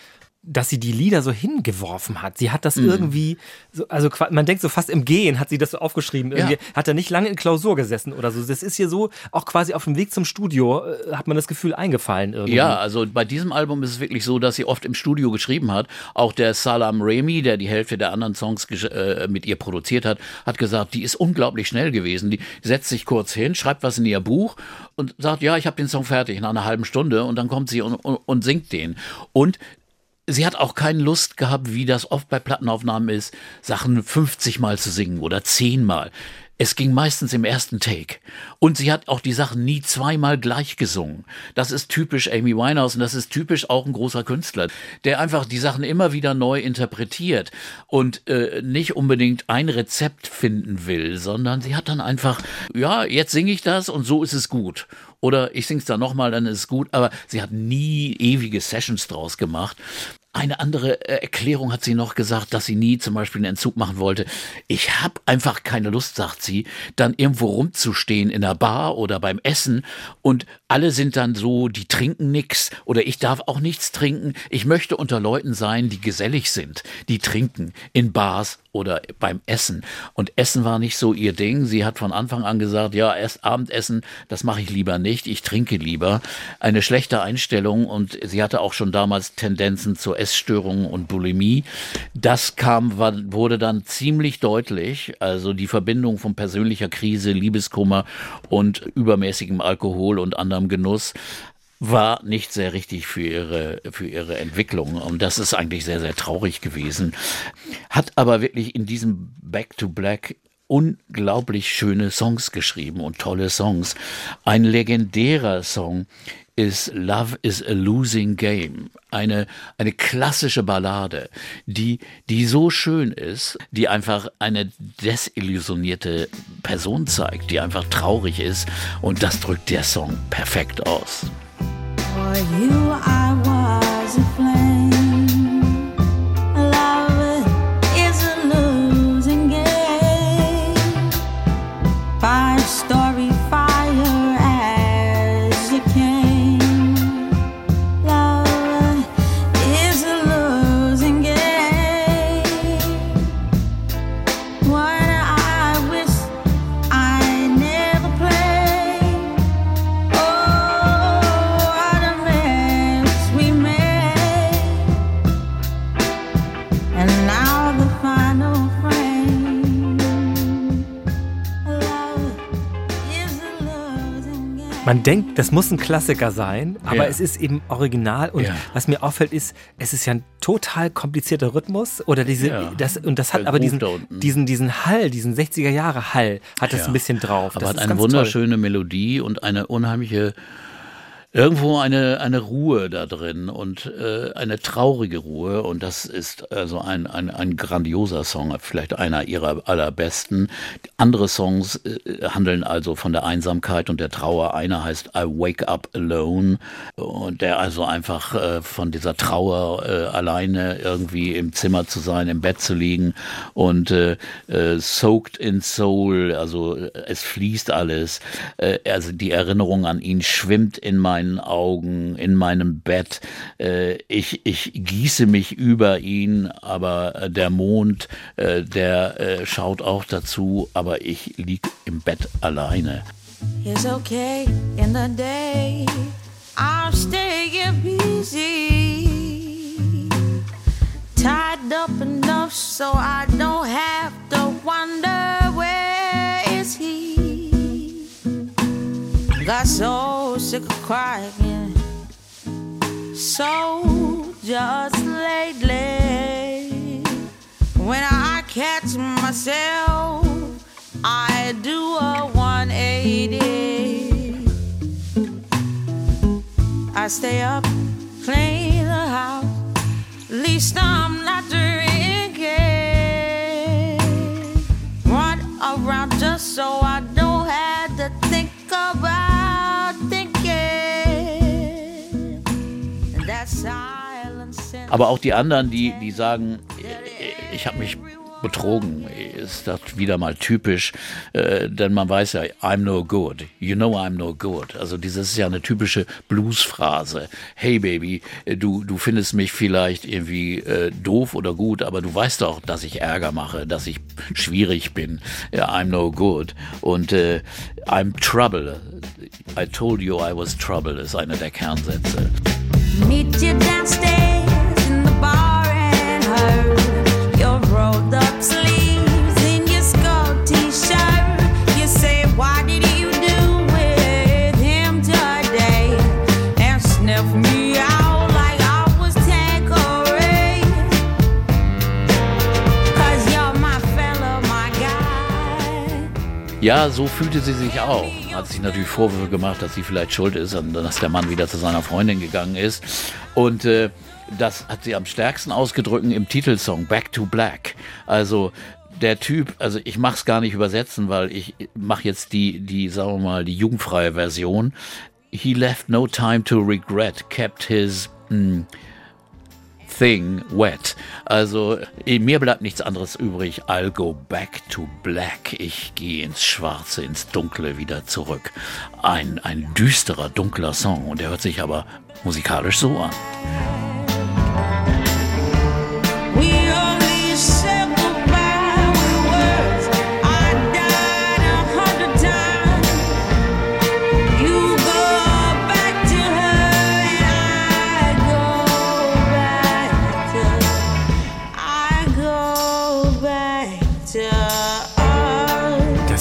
dass sie die Lieder so hingeworfen hat. Sie hat das Mhm. irgendwie, so, also man denkt so fast im Gehen hat sie das so aufgeschrieben. Irgendwie hat er nicht lange in Klausur gesessen oder so. Das ist hier so, auch quasi auf dem Weg zum Studio äh, hat man das Gefühl eingefallen irgendwie. Ja, also bei diesem Album ist es wirklich so, dass sie oft im Studio geschrieben hat. Auch der Salam Remy, der die Hälfte der anderen Songs äh, mit ihr produziert hat, hat gesagt, die ist unglaublich schnell gewesen. Die setzt sich kurz hin, schreibt was in ihr Buch und sagt, ja, ich habe den Song fertig nach einer halben Stunde und dann kommt sie und, und, und singt den. Und Sie hat auch keine Lust gehabt, wie das oft bei Plattenaufnahmen ist, Sachen 50 Mal zu singen oder 10 Mal. Es ging meistens im ersten Take. Und sie hat auch die Sachen nie zweimal gleich gesungen. Das ist typisch Amy Winehouse und das ist typisch auch ein großer Künstler, der einfach die Sachen immer wieder neu interpretiert und äh, nicht unbedingt ein Rezept finden will, sondern sie hat dann einfach, ja, jetzt singe ich das und so ist es gut. Oder ich sing's dann nochmal, dann ist es gut. Aber sie hat nie ewige Sessions draus gemacht. Eine andere äh, Erklärung hat sie noch gesagt, dass sie nie zum Beispiel einen Entzug machen wollte. Ich habe einfach keine Lust, sagt sie, dann irgendwo rumzustehen in der Bar oder beim Essen und alle sind dann so, die trinken nix oder ich darf auch nichts trinken. Ich möchte unter Leuten sein, die gesellig sind, die trinken in Bars oder beim Essen. Und Essen war nicht so ihr Ding. Sie hat von Anfang an gesagt, ja, erst Abendessen, das mache ich lieber nicht, ich trinke lieber. Eine schlechte Einstellung und sie hatte auch schon damals Tendenzen zur Essstörungen und Bulimie. Das kam, wurde dann ziemlich deutlich. Also die Verbindung von persönlicher Krise, Liebeskummer und übermäßigem Alkohol und anderem Genuss war nicht sehr richtig für ihre, für ihre Entwicklung. Und das ist eigentlich sehr, sehr traurig gewesen. Hat aber wirklich in diesem Back to Black unglaublich schöne Songs geschrieben und tolle Songs. Ein legendärer Song ist Love is a Losing Game. Eine, eine klassische Ballade, die, die so schön ist, die einfach eine desillusionierte Person zeigt, die einfach traurig ist. Und das drückt der Song perfekt aus. For you, I was a Man denkt, das muss ein Klassiker sein, aber Ja. es ist eben original. Und Ja. was mir auffällt, ist, es ist ja ein total komplizierter Rhythmus oder diese, Ja. das, und das hat Der aber diesen, diesen, diesen Hall, diesen 60er Jahre Hall, hat das ein bisschen drauf. Aber das hat eine ganz toll. wunderschöne Melodie und eine unheimliche, irgendwo eine, eine Ruhe da drin und äh, eine traurige Ruhe. Und das ist also ein, ein, ein grandioser Song, vielleicht einer ihrer allerbesten. Andere Songs äh, handeln also von der Einsamkeit und der Trauer. Einer heißt I Wake Up Alone und der also einfach äh, von dieser Trauer äh, alleine irgendwie im Zimmer zu sein, im Bett zu liegen und äh, äh, Soaked in Soul, also äh, es fließt alles. Äh, also die Erinnerung an ihn schwimmt in meinen Augen, in meinem Bett. Äh, ich, ich gieße mich über ihn, aber äh, der Mond, äh, der schaut auch dazu, aber ich lieg im Bett alleine. It's okay in the day. I'll stay busy. Tied up enough so I don't have to wonder Got so sick of crying. So just lately, when I catch myself, I do a 180. I stay up, clean the house. At least I'm not drinking. Run around just so I don't Aber auch die anderen, die, die sagen, äh, ich habe mich betrogen, ist das wieder mal typisch, äh, denn man weiß ja, I'm no good, you know I'm no good. Also dieses ist ja eine typische Blues-Phrase. Hey Baby, äh, du, du findest mich vielleicht irgendwie doof oder gut, aber du weißt doch, dass ich Ärger mache, dass ich schwierig bin. I'm no good. Und äh, I'm trouble. I told you I was trouble ist einer der Kernsätze. Meet you downstairs Ja, so fühlte sie sich auch. Hat sich natürlich Vorwürfe gemacht, dass sie vielleicht schuld ist und dass der Mann wieder zu seiner Freundin gegangen ist. Und äh, das hat sie am stärksten ausgedrückt im Titelsong Back to Black. Also der Typ, also ich mach's gar nicht übersetzen, weil ich mache jetzt die, die, sagen wir mal, die jugendfreie Version. He left no time to regret, kept his mm, thing wet. Also eh, mir bleibt nichts anderes übrig. I'll go back to black. Ich gehe ins Schwarze, ins Dunkle wieder zurück. Ein, ein düsterer, dunkler Song und der hört sich aber musikalisch so an.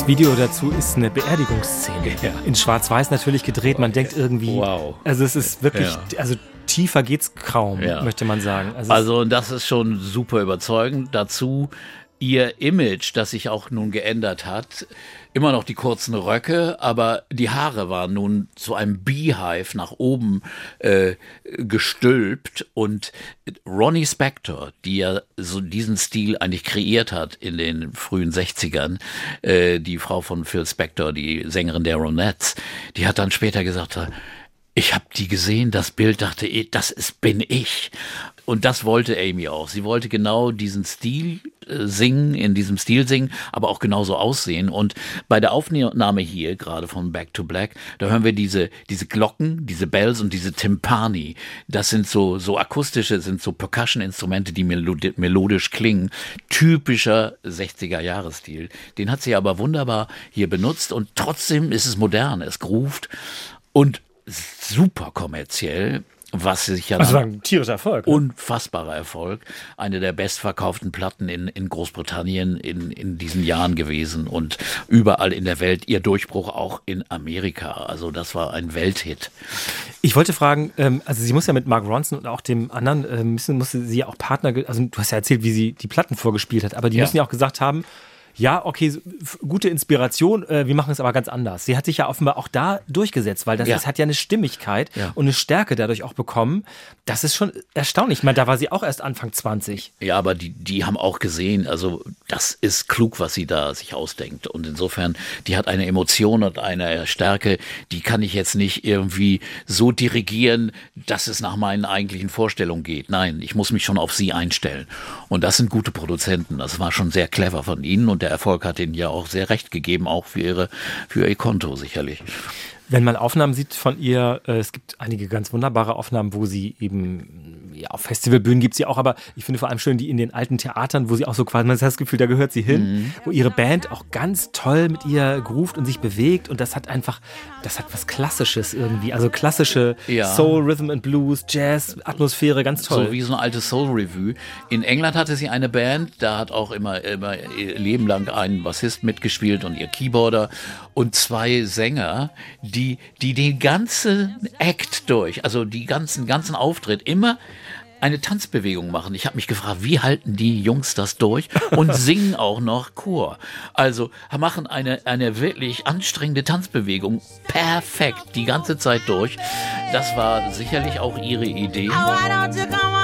Das Video dazu ist eine Beerdigungsszene. Ja. In Schwarz-Weiß natürlich gedreht. Man denkt irgendwie. Wow. Also es ist wirklich. Ja. Also tiefer geht's kaum, Ja. möchte man sagen. Also, Also und das ist schon super überzeugend. Dazu ihr Image, das sich auch nun geändert hat. Immer noch die kurzen Röcke, aber die Haare waren nun zu einem Beehive nach oben äh, gestülpt und Ronnie Spector, die ja so diesen Stil eigentlich kreiert hat in den frühen 60ern, äh, die Frau von Phil Spector, die Sängerin der Ronettes, die hat dann später gesagt, ich habe die gesehen, das Bild, dachte, eh, das ist bin ich. Und das wollte Amy auch. Sie wollte genau diesen Stil singen, in diesem Stil singen, aber auch genauso aussehen. Und bei der Aufnahme hier, gerade von Back to Black, da hören wir diese, diese Glocken, diese Bells und diese Timpani. Das sind so, so akustische, sind so Percussion-Instrumente, die melodi melodisch klingen. Typischer 60er-Jahres-Stil. Den hat sie aber wunderbar hier benutzt und trotzdem ist es modern, es groovt und super kommerziell, was sich ja also ein tierischer Erfolg. ne? unfassbarer Erfolg. Eine der bestverkauften Platten in, in Großbritannien in, in diesen Jahren gewesen und überall in der Welt. Ihr Durchbruch auch in Amerika. Also das war ein Welthit. Ich wollte fragen, ähm, also sie muss ja mit Mark Ronson und auch dem anderen, ähm, müssen, musste sie ja auch Partner, also du hast ja erzählt, wie sie die Platten vorgespielt hat, aber die Ja. müssen ja auch gesagt haben, ja, okay, gute Inspiration, äh, wir machen es aber ganz anders. Sie hat sich ja offenbar auch da durchgesetzt, weil das Ja. ist, hat ja eine Stimmigkeit Ja. und eine Stärke dadurch auch bekommen. Das ist schon erstaunlich. Ich meine, da war sie auch erst Anfang 20. Ja, aber die, die haben auch gesehen, also das ist klug, was sie da sich ausdenkt. Und insofern, die hat eine Emotion und eine Stärke, die kann ich jetzt nicht irgendwie so dirigieren, dass es nach meinen eigentlichen Vorstellungen geht. Nein, ich muss mich schon auf sie einstellen. Und das sind gute Produzenten. Das war schon sehr clever von ihnen und der Erfolg hat ihnen ja auch sehr recht gegeben, auch für ihre, für ihr Konto sicherlich. Wenn man Aufnahmen sieht von ihr, äh, es gibt einige ganz wunderbare Aufnahmen, wo sie eben, ja, auf Festivalbühnen gibt sie auch, aber ich finde vor allem schön die in den alten Theatern, wo sie auch so quasi, man hat das Gefühl, da gehört sie hin, Mhm. wo ihre Band auch ganz toll mit ihr groovt und sich bewegt und das hat einfach, das hat was Klassisches irgendwie, also klassische Ja. Soul, Rhythm and Blues, Jazz, Atmosphäre, ganz toll. So wie so ein altes Soul Revue. In England hatte sie eine Band, da hat auch immer, immer ihr Leben lang ein Bassist mitgespielt und ihr Keyboarder und zwei Sänger, die, die den ganzen Act durch, also die ganzen, ganzen Auftritt immer eine Tanzbewegung machen. Ich habe mich gefragt, wie halten die Jungs das durch und singen auch noch Chor. Also machen eine, eine wirklich anstrengende Tanzbewegung perfekt die ganze Zeit durch. Das war sicherlich auch ihre Idee. Why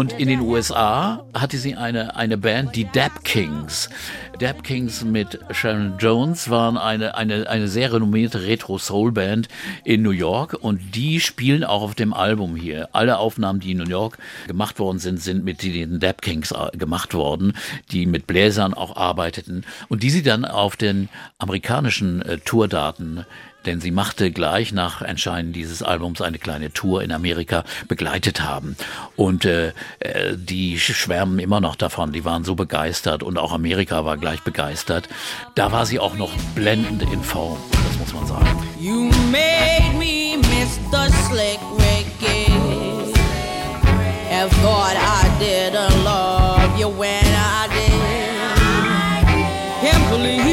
Und in den USA hatte sie eine, eine Band, die Dap Kings. Dap Kings mit Sharon Jones waren eine, eine, eine sehr renommierte Retro-Soul-Band in New York und die spielen auch auf dem Album hier. Alle Aufnahmen, die in New York gemacht worden sind, sind mit den Dap Kings äh, gemacht worden, die mit Bläsern auch arbeiteten und die sie dann auf den amerikanischen äh, Tourdaten denn sie machte gleich nach Erscheinen dieses Albums eine kleine Tour in Amerika begleitet haben. Und äh, äh, die schwärmen immer noch davon, die waren so begeistert und auch Amerika war gleich begeistert. Da war sie auch noch blendend in Form, das muss man sagen. You made me miss the slick reggae. And thought I didn't love you when I did. Can't believe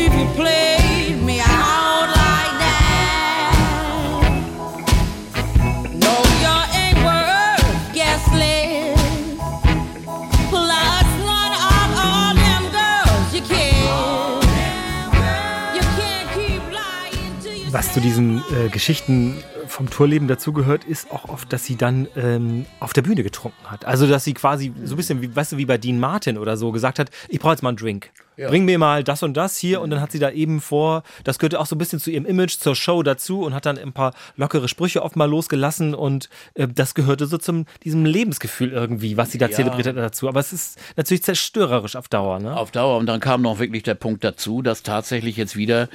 Was zu diesen äh, Geschichten vom Tourleben dazugehört, ist auch oft, dass sie dann ähm, auf der Bühne getrunken hat. Also, dass sie quasi so ein bisschen, wie, weißt du, wie bei Dean Martin oder so gesagt hat, ich brauche jetzt mal einen Drink. Bring mir mal das und das hier und dann hat sie da eben vor, das gehörte auch so ein bisschen zu ihrem Image, zur Show dazu und hat dann ein paar lockere Sprüche oft mal losgelassen und äh, das gehörte so zum diesem Lebensgefühl irgendwie, was sie da Ja. zelebriert hat dazu. Aber es ist natürlich zerstörerisch auf Dauer, ne? Auf Dauer. Und dann kam noch wirklich der Punkt dazu, dass tatsächlich jetzt wieder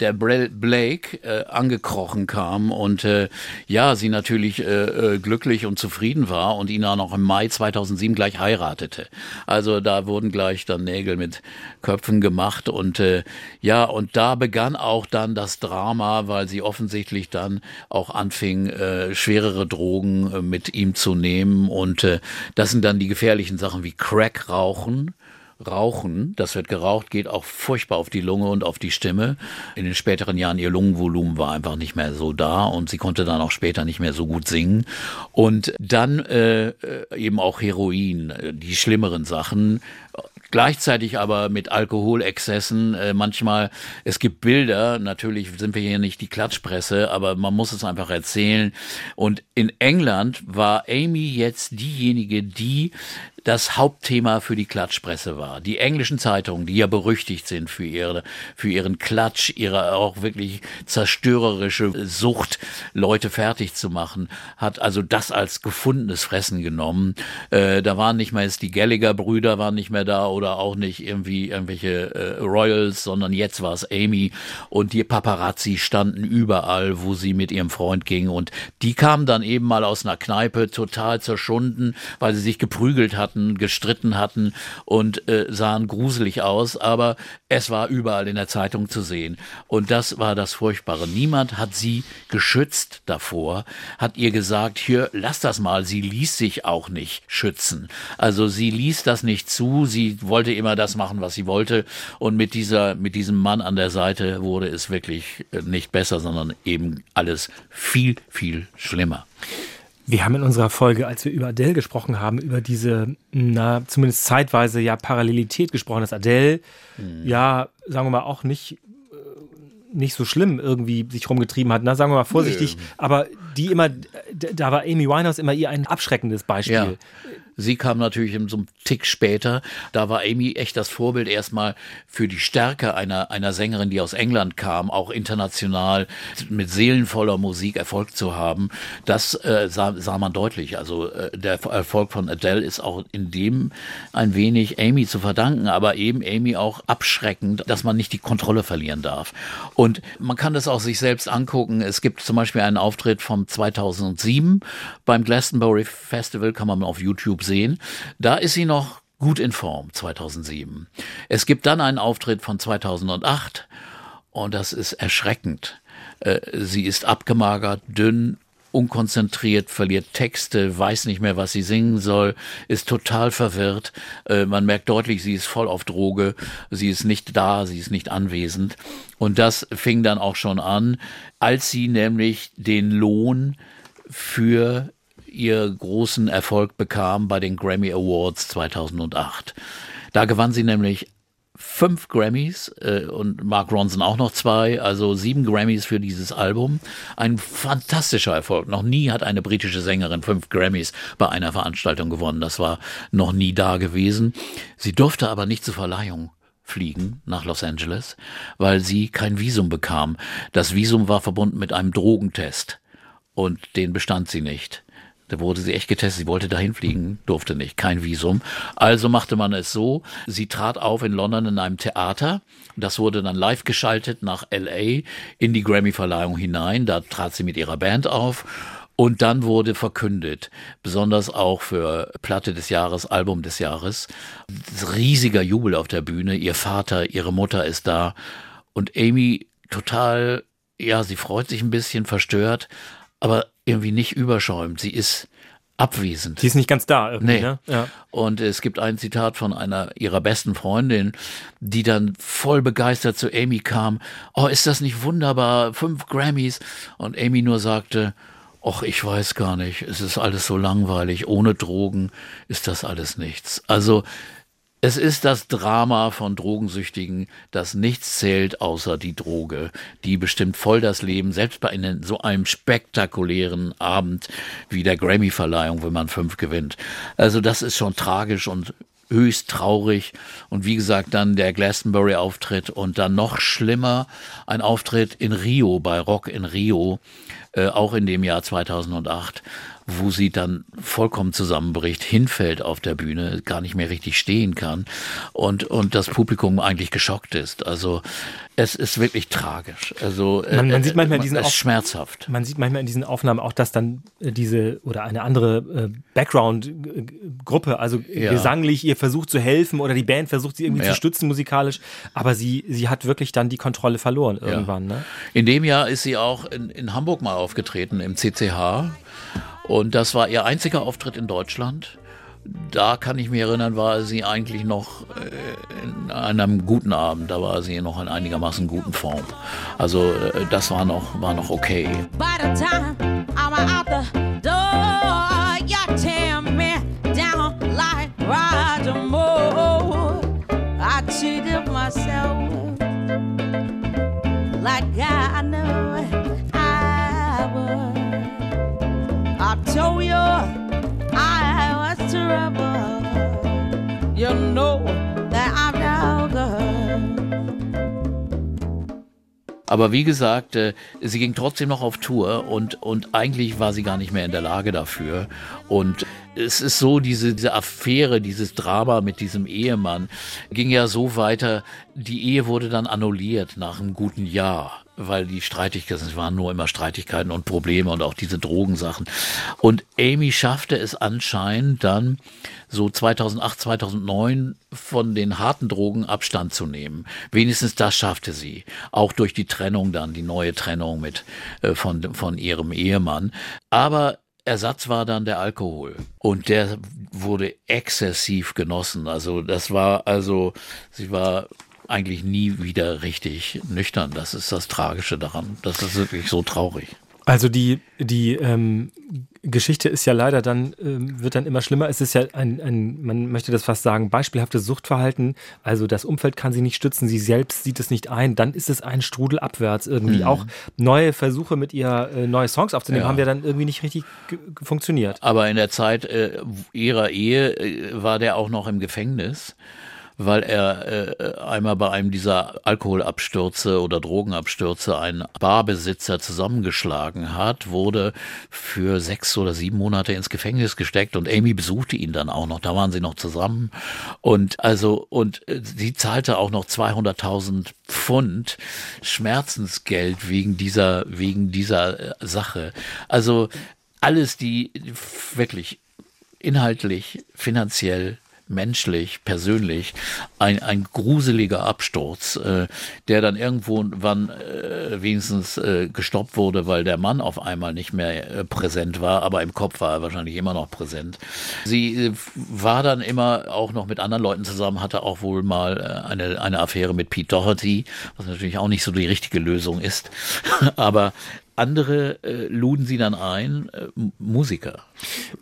der Blake äh, angekrochen kam und äh, ja, sie natürlich äh, äh, glücklich und zufrieden war und ihn dann auch im Mai 2007 gleich heiratete. Also da wurden gleich dann Nägel mit Köpfen gemacht und äh, ja, und da begann auch dann das Drama, weil sie offensichtlich dann auch anfing, äh, schwerere Drogen äh, mit ihm zu nehmen und äh, das sind dann die gefährlichen Sachen wie Crack rauchen. Rauchen, das wird geraucht, geht auch furchtbar auf die Lunge und auf die Stimme. In den späteren Jahren ihr Lungenvolumen war einfach nicht mehr so da und sie konnte dann auch später nicht mehr so gut singen. Und dann äh, eben auch Heroin, äh, die schlimmeren Sachen. Gleichzeitig aber mit Alkoholexzessen, äh, manchmal, es gibt Bilder, natürlich sind wir hier nicht die Klatschpresse, aber man muss es einfach erzählen. Und in England war Amy jetzt diejenige, die das Hauptthema für die Klatschpresse war. Die englischen Zeitungen, die ja berüchtigt sind für ihre, für ihren Klatsch, ihre auch wirklich zerstörerische Sucht, Leute fertig zu machen, hat also das als gefundenes Fressen genommen. Äh, da waren nicht mehr jetzt die Gallagher-Brüder waren nicht mehr da oder auch nicht irgendwie irgendwelche äh, Royals, sondern jetzt war es Amy und die Paparazzi standen überall, wo sie mit ihrem Freund ging und die kamen dann eben mal aus einer Kneipe total zerschunden, weil sie sich geprügelt hatten, gestritten hatten und äh, sahen gruselig aus, aber es war überall in der Zeitung zu sehen. Und das war das Furchtbare. Niemand hat sie geschützt davor, hat ihr gesagt, hier, lass das mal. Sie ließ sich auch nicht schützen. Also sie ließ das nicht zu. Sie wollte immer das machen, was sie wollte. Und mit dieser, mit diesem Mann an der Seite wurde es wirklich äh, nicht besser, sondern eben alles viel, viel schlimmer. Wir haben in unserer Folge, als wir über Adele gesprochen haben, über diese, na, zumindest zeitweise ja Parallelität gesprochen, dass Adele ja, sagen wir mal, auch nicht, äh, nicht so schlimm irgendwie sich rumgetrieben hat. Na, sagen wir mal vorsichtig, aber die immer, da war Amy Winehouse immer ihr ein abschreckendes Beispiel. Ja. Sie kam natürlich so einem Tick später. Da war Amy echt das Vorbild erstmal für die Stärke einer, einer Sängerin, die aus England kam, auch international mit seelenvoller Musik Erfolg zu haben. Das äh, sah, sah man deutlich. Also äh, der Erfolg von Adele ist auch in dem ein wenig Amy zu verdanken, aber eben Amy auch abschreckend, dass man nicht die Kontrolle verlieren darf. Und man kann das auch sich selbst angucken. Es gibt zum Beispiel einen Auftritt vom 2007 beim Glastonbury Festival, kann man auf YouTube sehen. Da ist sie noch gut in Form, 2007. Es gibt dann einen Auftritt von 2008 und das ist erschreckend. Äh, Sie ist abgemagert, dünn, unkonzentriert, verliert Texte, weiß nicht mehr, was sie singen soll, ist total verwirrt. Äh, Man merkt deutlich, sie ist voll auf Droge, sie ist nicht da, sie ist nicht anwesend. Und das fing dann auch schon an, als sie nämlich den Lohn für ihr großen Erfolg bekam bei den Grammy Awards 2008. Da gewann sie nämlich fünf Grammys äh, und Mark Ronson auch noch zwei, also sieben Grammys für dieses Album. Ein fantastischer Erfolg. Noch nie hat eine britische Sängerin fünf Grammys bei einer Veranstaltung gewonnen. Das war noch nie da gewesen. Sie durfte aber nicht zur Verleihung fliegen nach Los Angeles, weil sie kein Visum bekam. Das Visum war verbunden mit einem Drogentest und den bestand sie nicht. Da wurde sie echt getestet. Sie wollte dahin fliegen, durfte nicht, kein Visum. Also machte man es so. Sie trat auf in London in einem Theater. Das wurde dann live geschaltet nach LA in die Grammy-Verleihung hinein. Da trat sie mit ihrer Band auf. Und dann wurde verkündet, besonders auch für Platte des Jahres, Album des Jahres, riesiger Jubel auf der Bühne. Ihr Vater, ihre Mutter ist da. Und Amy total, ja, sie freut sich ein bisschen verstört, aber irgendwie nicht überschäumt. Sie ist abwesend. Die ist nicht ganz da irgendwie, Nee. ne? Ja. Und es gibt ein Zitat von einer ihrer besten Freundin, die dann voll begeistert zu Amy kam. Oh, ist das nicht wunderbar? Fünf Grammys. Und Amy nur sagte, Och, ich weiß gar nicht. Es ist alles so langweilig. Ohne Drogen ist das alles nichts. Also, Es ist das Drama von Drogensüchtigen, dass nichts zählt außer die Droge. Die bestimmt voll das Leben, selbst bei einem, so einem spektakulären Abend wie der Grammy-Verleihung, wenn man fünf gewinnt. Also das ist schon tragisch und höchst traurig. Und wie gesagt, dann der Glastonbury-Auftritt und dann noch schlimmer ein Auftritt in Rio, bei Rock in Rio, äh, auch in dem Jahr 2008 wo sie dann vollkommen zusammenbricht, hinfällt auf der Bühne, gar nicht mehr richtig stehen kann und, und das Publikum eigentlich geschockt ist. Also es ist wirklich tragisch. Also Man- man äh, sieht manchmal äh, diesen es schmerzhaft. Man sieht manchmal in diesen Aufnahmen auch, dass dann äh, diese oder eine andere Background-Gruppe, also Ja. gesanglich, ihr versucht zu helfen oder die Band versucht sie irgendwie Ja. zu stützen musikalisch, aber sie, sie hat wirklich dann die Kontrolle verloren irgendwann. Ne? In dem Jahr ist sie auch in, in Hamburg mal aufgetreten, im CCH. Und das war ihr einziger Auftritt in Deutschland. Da kann ich mich erinnern, war sie eigentlich noch äh, in einem guten Abend. Da war sie noch in einigermaßen guten Form. Also äh, das war noch, war noch okay. By the time I'm out the I told you I was trouble. You know that I'm no good. Aber wie gesagt, äh, sie ging trotzdem noch auf Tour und, und eigentlich war sie gar nicht mehr in der Lage dafür. Und es ist so, diese, diese Affäre, dieses Drama mit diesem Ehemann ging ja so weiter, die Ehe wurde dann annulliert nach einem guten Jahr. Weil die Streitigkeiten, es waren nur immer Streitigkeiten und Probleme und auch diese Drogensachen. Und Amy schaffte es anscheinend dann so 2008, 2009 von den harten Drogen Abstand zu nehmen. Wenigstens das schaffte sie. Auch durch die Trennung dann, die neue Trennung mit, äh, von, von ihrem Ehemann. Aber Ersatz war dann der Alkohol. Und der wurde exzessiv genossen. Also das war, also, sie war eigentlich nie wieder richtig nüchtern. Das ist das Tragische daran. Das ist wirklich so traurig. Also die, die ähm, Geschichte ist ja leider dann, ähm, wird dann immer schlimmer. Es ist ja ein, ein, man möchte das fast sagen, beispielhaftes Suchtverhalten. Also das Umfeld kann sie nicht stützen, sie selbst sieht es nicht ein. Dann ist es ein Strudel abwärts irgendwie. Auch neue Versuche mit ihr, äh, neue Songs aufzunehmen, Ja. haben ja dann irgendwie nicht richtig funktioniert. Aber in der Zeit äh, ihrer Ehe äh, war der auch noch im Gefängnis, weil er äh, einmal bei einem dieser Alkoholabstürze oder Drogenabstürze einen Barbesitzer zusammengeschlagen hat, wurde für sechs oder sieben Monate ins Gefängnis gesteckt und Amy besuchte ihn dann auch noch. Da waren sie noch zusammen und also und äh, sie zahlte auch noch 200.000 Pfund Schmerzensgeld wegen dieser wegen dieser äh, Sache. Also alles die wirklich inhaltlich, finanziell, menschlich, persönlich ein, ein gruseliger Absturz, äh, der dann irgendwann äh, wenigstens äh, gestoppt wurde, weil der Mann auf einmal nicht mehr äh, präsent war, aber im Kopf war er wahrscheinlich immer noch präsent. Sie äh, war dann immer auch noch mit anderen Leuten zusammen, hatte auch wohl mal äh, eine, eine Affäre mit Pete Doherty, was natürlich auch nicht so die richtige Lösung ist, aber andere äh, luden sie dann ein, äh, Musiker,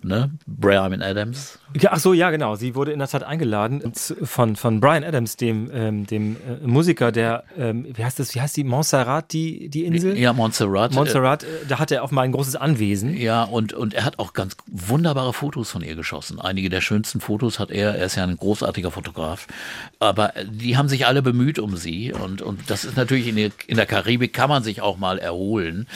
ne? Brian Adams. Ja, ach so, ja, genau. Sie wurde in der Tat eingeladen von, von Brian Adams, dem, ähm, dem äh, Musiker, der, ähm, wie heißt das, wie heißt die, Montserrat, die, die Insel? Ja, Montserrat. Montserrat, äh, da hat er offenbar ein großes Anwesen. Äh, ja, und, und er hat auch ganz wunderbare Fotos von ihr geschossen. Einige der schönsten Fotos hat er. Er ist ja ein großartiger Fotograf. Aber äh, die haben sich alle bemüht um sie. Und, und das ist natürlich in der, in der Karibik kann man sich auch mal erholen.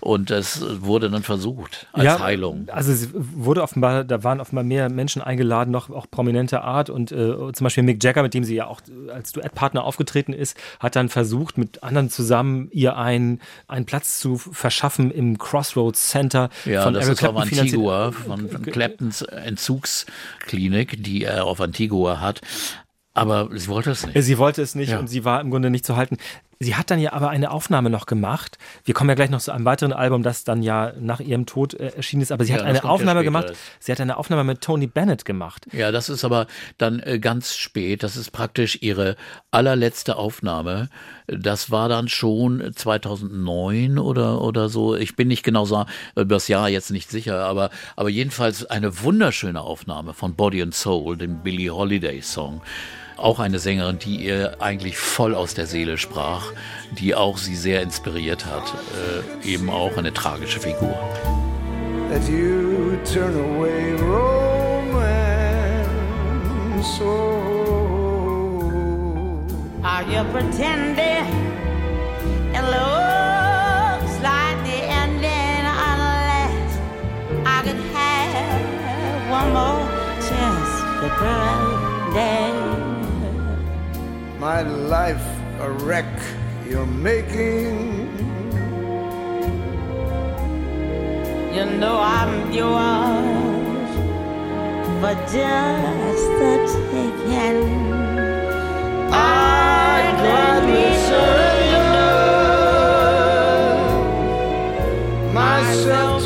Und das wurde dann versucht als Heilung. Also es wurde offenbar, da waren offenbar mehr Menschen eingeladen, noch auch prominenter Art und äh, zum Beispiel Mick Jagger, mit dem sie ja auch äh, als Duettpartner aufgetreten ist, hat dann versucht, mit anderen zusammen ihr einen, einen Platz zu verschaffen im Crossroads Center Ja, von das Eric ist auf Clapton finanziert. Antigua, von, von Claptons Entzugsklinik, die er auf Antigua hat. Aber sie wollte es nicht. Sie wollte es nicht Ja. und sie war im Grunde nicht zu halten. Sie hat dann ja aber eine Aufnahme noch gemacht. Wir kommen ja gleich noch zu einem weiteren Album, das dann ja nach ihrem Tod äh, erschienen ist. Aber sie Ja, hat eine ja Aufnahme später gemacht. erst. Sie hat eine Aufnahme mit Tony Bennett gemacht. Ja, das ist aber dann äh, ganz spät. Das ist praktisch ihre allerletzte Aufnahme. Das war dann schon 2009 oder, oder so. Ich bin nicht genau so über das Jahr jetzt nicht sicher, aber, aber jedenfalls eine wunderschöne Aufnahme von Body and Soul, dem Billie Holiday Song. Auch eine Sängerin, die ihr eigentlich voll aus der Seele sprach, die auch sie sehr inspiriert hat. Äh, eben auch eine tragische Figur. that you turn away romance. Oh. Are you pretending it looks like the ending unless I could have one more chance to pretend? My life a wreck you're making. You know I'm yours for just the taking. I gladly surrender myself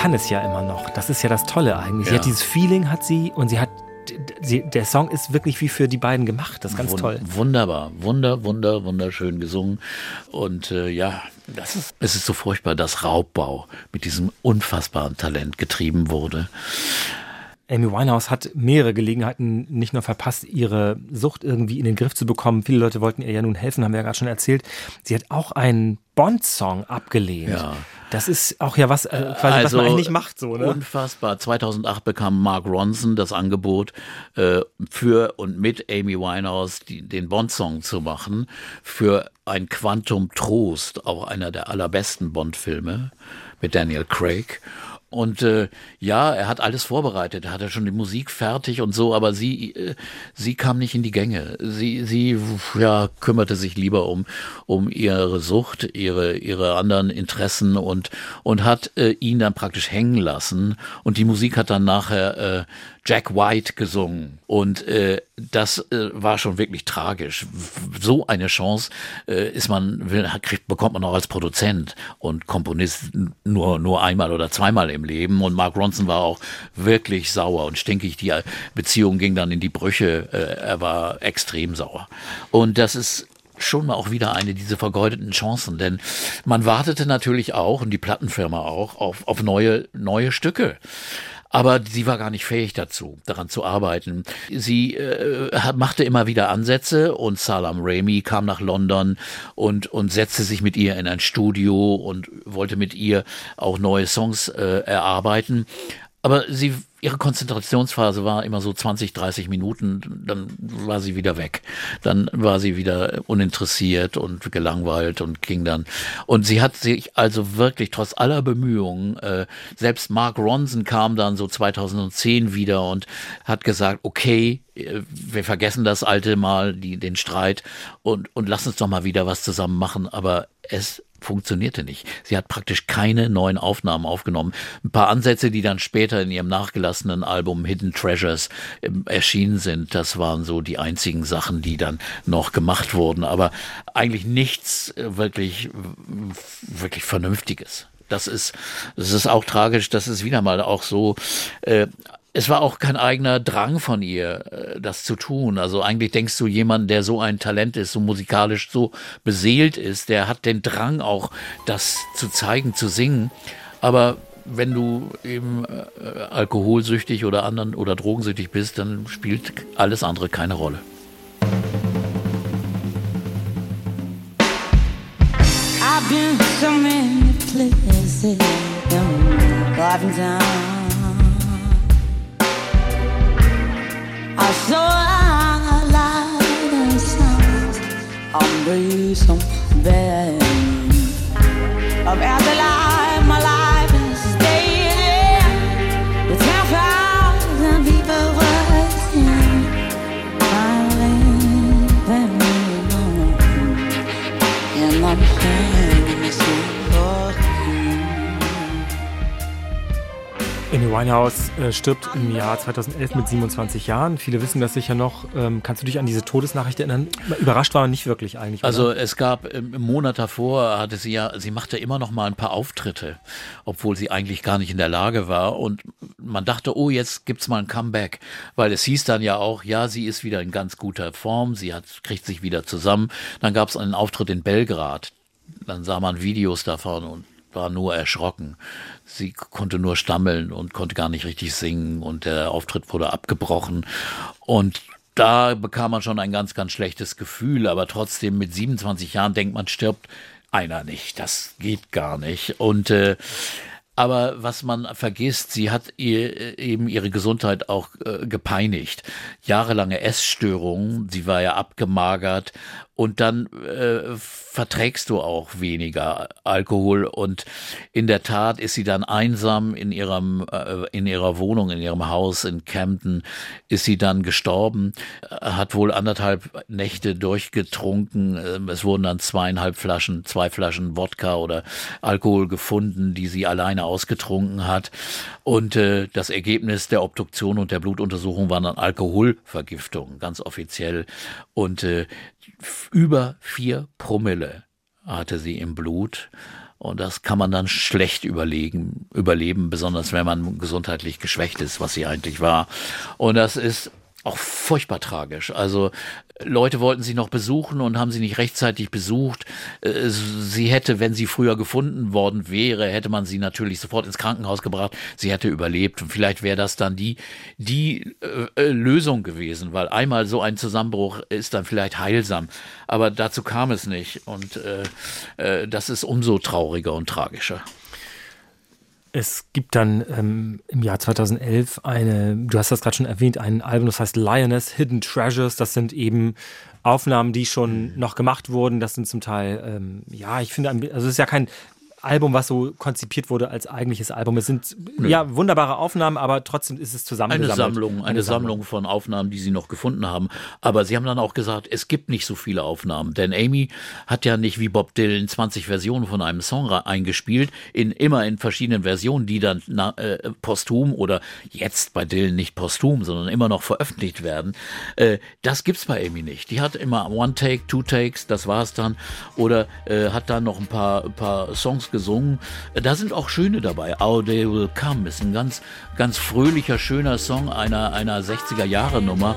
kann es ja immer noch. Das ist ja das Tolle eigentlich. Sie Ja. hat dieses Feeling, hat sie, und sie hat. Sie, der Song ist wirklich wie für die beiden gemacht. Das ist ganz Wun- toll. Wunderbar, wunder, wunder, wunderschön gesungen. Und äh, ja, das ist, es ist so furchtbar, dass Raubbau mit diesem unfassbaren Talent getrieben wurde. Amy Winehouse hat mehrere Gelegenheiten nicht nur verpasst, ihre Sucht irgendwie in den Griff zu bekommen. Viele Leute wollten ihr ja nun helfen, haben wir ja gerade schon erzählt. Sie hat auch einen Bond-Song abgelehnt. Ja. Das ist auch ja was, äh, quasi, was man eigentlich nicht macht, so, ne? Unfassbar. 2008 bekam Mark Ronson das Angebot, äh, für und mit Amy Winehouse die, den Bond-Song zu machen, für ein Quantum Trost, auch einer der allerbesten Bond-Filme mit Daniel Craig. Und äh, ja, er hat alles vorbereitet, er hatte schon die Musik fertig und so, aber sie, äh, sie kam nicht in die Gänge. Sie, sie ja, kümmerte sich lieber um, um ihre Sucht, ihre, ihre anderen Interessen und, und hat äh, ihn dann praktisch hängen lassen. Und die Musik hat dann nachher äh, Jack White gesungen. Und äh, das äh, war schon wirklich tragisch. So eine Chance äh, ist man, will, kriegt, bekommt man auch als Produzent und Komponist nur, nur einmal oder zweimal im Leben. Und Mark Ronson war auch wirklich sauer und stinkig. Die Beziehung ging dann in die Brüche. Äh, er war extrem sauer. Und das ist schon mal auch wieder eine dieser vergeudeten Chancen, denn man wartete natürlich auch und die Plattenfirma auch auf, auf neue, neue Stücke. Aber sie war gar nicht fähig dazu, daran zu arbeiten. Sie äh, machte immer wieder Ansätze und Salam Raimi kam nach London und, und setzte sich mit ihr in ein Studio und wollte mit ihr auch neue Songs äh, erarbeiten. Aber sie, ihre Konzentrationsphase war immer so 20, 30 Minuten, dann war sie wieder weg. Dann war sie wieder uninteressiert und gelangweilt und ging dann. Und sie hat sich also wirklich trotz aller Bemühungen, äh, selbst Mark Ronson kam dann so 2010 wieder und hat gesagt, okay, äh, wir vergessen das alte Mal, die, den Streit und, und lass uns doch mal wieder was zusammen machen. Aber es funktionierte nicht. Sie hat praktisch keine neuen Aufnahmen aufgenommen. Ein paar Ansätze, die dann später in ihrem nachgelassenen Album Hidden Treasures ähm, erschienen sind, das waren so die einzigen Sachen, die dann noch gemacht wurden. Aber eigentlich nichts äh, wirklich, wirklich Vernünftiges. Das ist, das ist auch tragisch. Das ist wieder mal auch so. Äh, es war auch kein eigener Drang von ihr, äh, das zu tun. Also eigentlich denkst du, jemand, der so ein Talent ist, so musikalisch so beseelt ist, der hat den Drang auch, das zu zeigen, zu singen. Aber wenn du eben äh, alkoholsüchtig oder anderen oder drogensüchtig bist, dann spielt alles andere keine Rolle. I've been so many places, Of afterlife, Amy Winehouse äh, stirbt im Jahr 2011 mit 27 Jahren. Viele wissen das sicher noch. Ähm, kannst du dich an diese Todesnachricht erinnern? Überrascht war man nicht wirklich eigentlich. Also oder? es gab ähm, im Monat davor hatte sie ja, sie machte immer noch mal ein paar Auftritte, obwohl sie eigentlich gar nicht in der Lage war. Und man dachte, oh, jetzt gibt's mal ein Comeback, weil es hieß dann ja auch, ja, sie ist wieder in ganz guter Form, sie hat kriegt sich wieder zusammen. Dann gab's einen Auftritt in Belgrad. Dann sah man Videos davon und war nur erschrocken. Sie konnte nur stammeln und konnte gar nicht richtig singen und der Auftritt wurde abgebrochen. Und da bekam man schon ein ganz, ganz schlechtes Gefühl, aber trotzdem mit 27 Jahren denkt man, stirbt einer nicht. Das geht gar nicht. Und äh, aber was man vergisst, sie hat ihr, eben ihre Gesundheit auch äh, gepeinigt. Jahrelange Essstörungen, sie war ja abgemagert und dann äh, verträgst du auch weniger Alkohol. Und in der Tat ist sie dann einsam in ihrem äh, in ihrer Wohnung in ihrem Haus in Camden ist sie dann gestorben hat wohl anderthalb Nächte durchgetrunken. Ähm, es wurden dann zweieinhalb Flaschen zwei Flaschen Wodka oder Alkohol gefunden die sie alleine ausgetrunken hat. Und äh, das Ergebnis der Obduktion und der Blutuntersuchung war dann Alkoholvergiftung ganz offiziell. Und äh, über vier Promille hatte sie im Blut. Und das kann man dann schlecht überlegen, überleben, besonders wenn man gesundheitlich geschwächt ist, was sie eigentlich war. Und das ist auch furchtbar tragisch. Also Leute wollten sie noch besuchen und haben sie nicht rechtzeitig besucht. Äh, Sie hätte, wenn sie früher gefunden worden wäre, hätte man sie natürlich sofort ins Krankenhaus gebracht. Sie hätte überlebt und vielleicht wäre das dann die die äh, äh, Lösung gewesen, weil einmal so ein Zusammenbruch ist dann vielleicht heilsam, aber dazu kam es nicht und äh, äh, das ist umso trauriger und tragischer. Es gibt dann ähm, im Jahr 2011 eine, du hast das gerade schon erwähnt, ein Album, das heißt Lioness Hidden Treasures. Das sind eben Aufnahmen, die schon noch gemacht wurden. Das sind zum Teil, ähm, ja, ich finde, also es ist ja kein Album, was so konzipiert wurde als eigentliches Album. Es sind ja wunderbare Aufnahmen, aber trotzdem ist es Eine zusammengesammelt. Sammlung, eine, Sammlung von Aufnahmen, die sie noch gefunden haben. Aber sie haben dann auch gesagt, es gibt nicht so viele Aufnahmen. Denn Amy hat ja nicht wie Bob Dylan 20 Versionen von einem Song eingespielt, in, immer in verschiedenen Versionen, die dann na, äh, posthum oder jetzt bei Dylan nicht posthum, sondern immer noch veröffentlicht werden. Äh, das gibt's bei Amy nicht. Die hat immer One Take, Two Takes, das war's dann. Oder äh, hat dann noch ein paar, ein paar Songs gesungen. Äh, Da sind auch schöne dabei. Our Day Will Come ist ein ganz, ganz fröhlicher, schöner Song einer, einer 60er Jahre Nummer.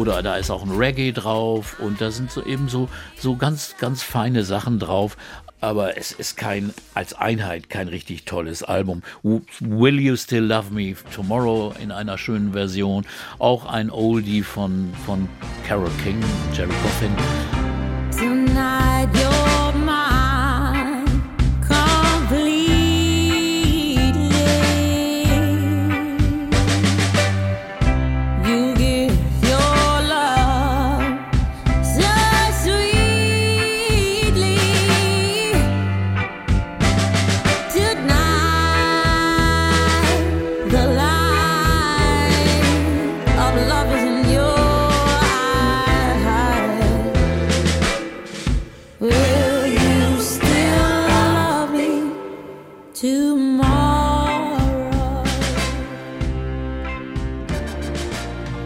Oder da ist auch ein Reggae drauf und da sind so eben so, so ganz, ganz feine Sachen drauf. Aber es ist kein, als Einheit kein richtig tolles Album. Will You Still Love Me Tomorrow in einer schönen Version. Auch ein Oldie von, von Carole King, Jerry Coffin.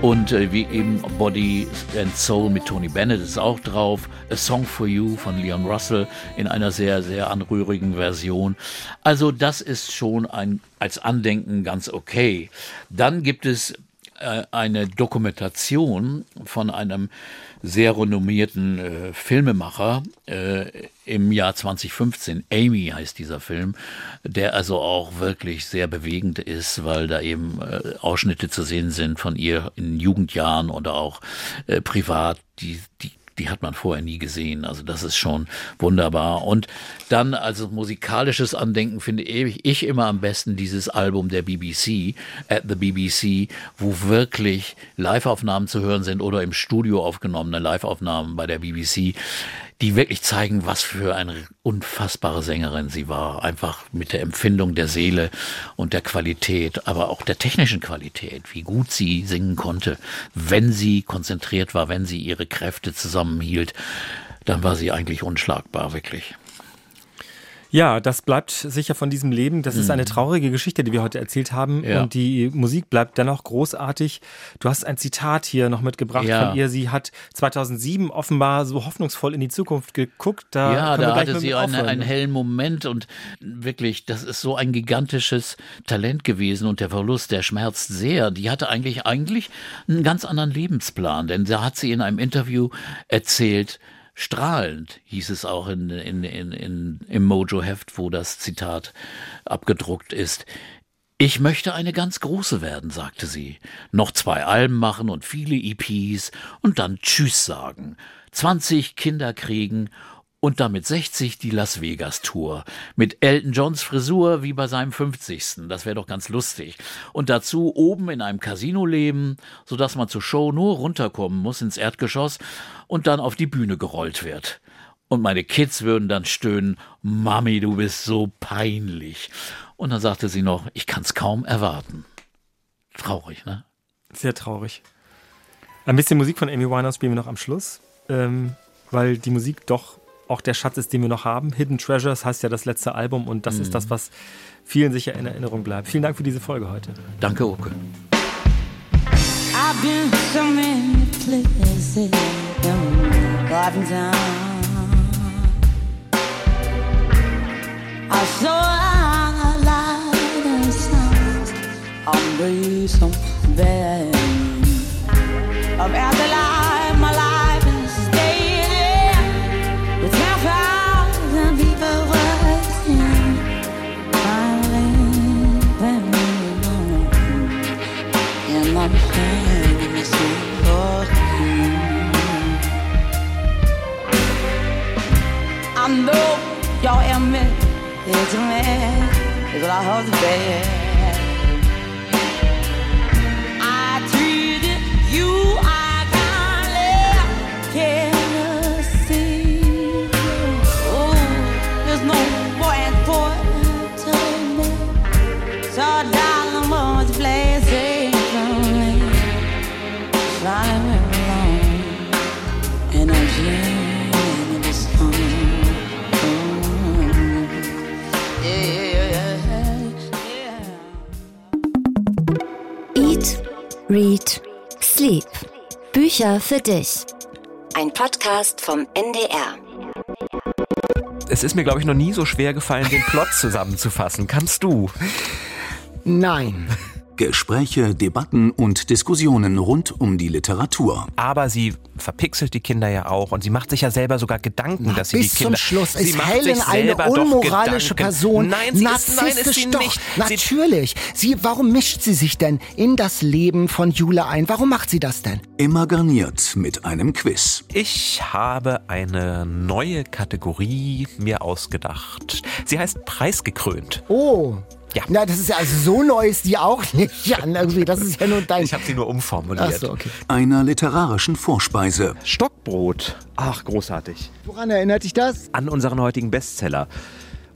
Und äh, wie eben Body and Soul mit Tony Bennett ist auch drauf. A Song for You von Leon Russell in einer sehr, sehr anrührigen Version. Also das ist schon ein, als Andenken ganz okay. Dann gibt es äh, eine Dokumentation von einem sehr renommierten äh, Filmemacher äh, im Jahr 2015. Amy heißt dieser Film, der also auch wirklich sehr bewegend ist, weil da eben äh, Ausschnitte zu sehen sind von ihr in Jugendjahren oder auch äh, privat, die, die die hat man vorher nie gesehen. Also das ist schon wunderbar. Und dann als musikalisches Andenken finde ich, ich immer am besten dieses Album der BBC, at the BBC, wo wirklich Live-Aufnahmen zu hören sind oder im Studio aufgenommene Live-Aufnahmen bei der BBC, die wirklich zeigen, was für eine unfassbare Sängerin sie war. Einfach mit der Empfindung der Seele und der Qualität, aber auch der technischen Qualität, wie gut sie singen konnte, wenn sie konzentriert war, wenn sie ihre Kräfte zusammenhielt. Dann war sie eigentlich unschlagbar, wirklich. Ja, das bleibt sicher von diesem Leben. Das ist eine traurige Geschichte, die wir heute erzählt haben. Mhm. Ja. Und die Musik bleibt dennoch großartig. Du hast ein Zitat hier noch mitgebracht Ja. von ihr. Sie hat 2007 offenbar so hoffnungsvoll in die Zukunft geguckt. Da Ja, da hatte sie eine, aufhören. einen hellen Moment und wirklich, das ist so ein gigantisches Talent gewesen und der Verlust, der schmerzt sehr. Die hatte eigentlich, eigentlich einen ganz anderen Lebensplan, denn da hat sie in einem Interview erzählt, strahlend hieß es auch in, in, in, in, im Mojo-Heft, wo das Zitat abgedruckt ist. Ich möchte eine ganz große werden, sagte sie. Noch zwei Alben machen und viele EPs und dann Tschüss sagen. 20 Kinder kriegen und damit 60 die Las Vegas Tour. Mit Elton Johns Frisur wie bei seinem 50. Das wäre doch ganz lustig. Und dazu oben in einem Casino leben, sodass man zur Show nur runterkommen muss ins Erdgeschoss und dann auf die Bühne gerollt wird. Und meine Kids würden dann stöhnen, Mami, du bist so peinlich. Und dann sagte sie noch, ich kann's kaum erwarten. Traurig, ne? Sehr traurig. Ein bisschen Musik von Amy Winehouse spielen wir noch am Schluss, ähm, weil die Musik doch auch der Schatz ist, den wir noch haben. Hidden Treasures heißt ja das letzte Album und das ist das, was vielen sicher in Erinnerung bleibt. Vielen Dank für diese Folge heute. Danke, Oke. I've been so many places. I saw a afterlife. My Bücher für dich. Ein Podcast vom NDR. Es ist mir, glaube ich, noch nie so schwer gefallen, den Plot zusammenzufassen. Kannst du? Nein. Gespräche, Debatten und Diskussionen rund um die Literatur. Aber sie verpixelt die Kinder ja auch und sie macht sich ja selber sogar Gedanken, dass sie Bis die Kinder. zum Schluss sie ist Helen eine unmoralische. Person. Nein, sie ist, nein, ist Narzisstisch sie doch. nicht. Natürlich. Sie, warum mischt sie sich denn in das Leben von Jule ein? Warum macht sie das denn? Immer garniert mit einem Quiz. ich habe eine neue Kategorie mir ausgedacht. Sie heißt preisgekrönt. Oh. Ja. Na, das ist ja also so neu ist die auch nicht, Jan. Irgendwie, das ist ja nur dein. Ich habe sie nur umformuliert. Ach so, okay. Einer literarischen Vorspeise. Stockbrot. Ach, großartig. Woran erinnert dich das? An unseren heutigen Bestseller.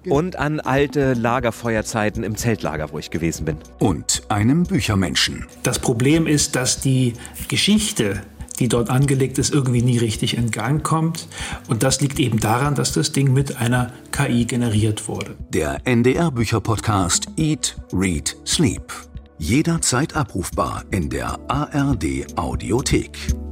Und an alte Lagerfeuerzeiten im Zeltlager, wo ich gewesen bin. Und einem Büchermenschen. Das Problem ist, dass die Geschichte, die dort angelegt ist, irgendwie nie richtig in Gang kommt. Und das liegt eben daran, dass das Ding mit einer KI generiert wurde. Der NDR-Bücher-Podcast Eat, Read, Sleep. Jederzeit abrufbar in der ARD-Audiothek.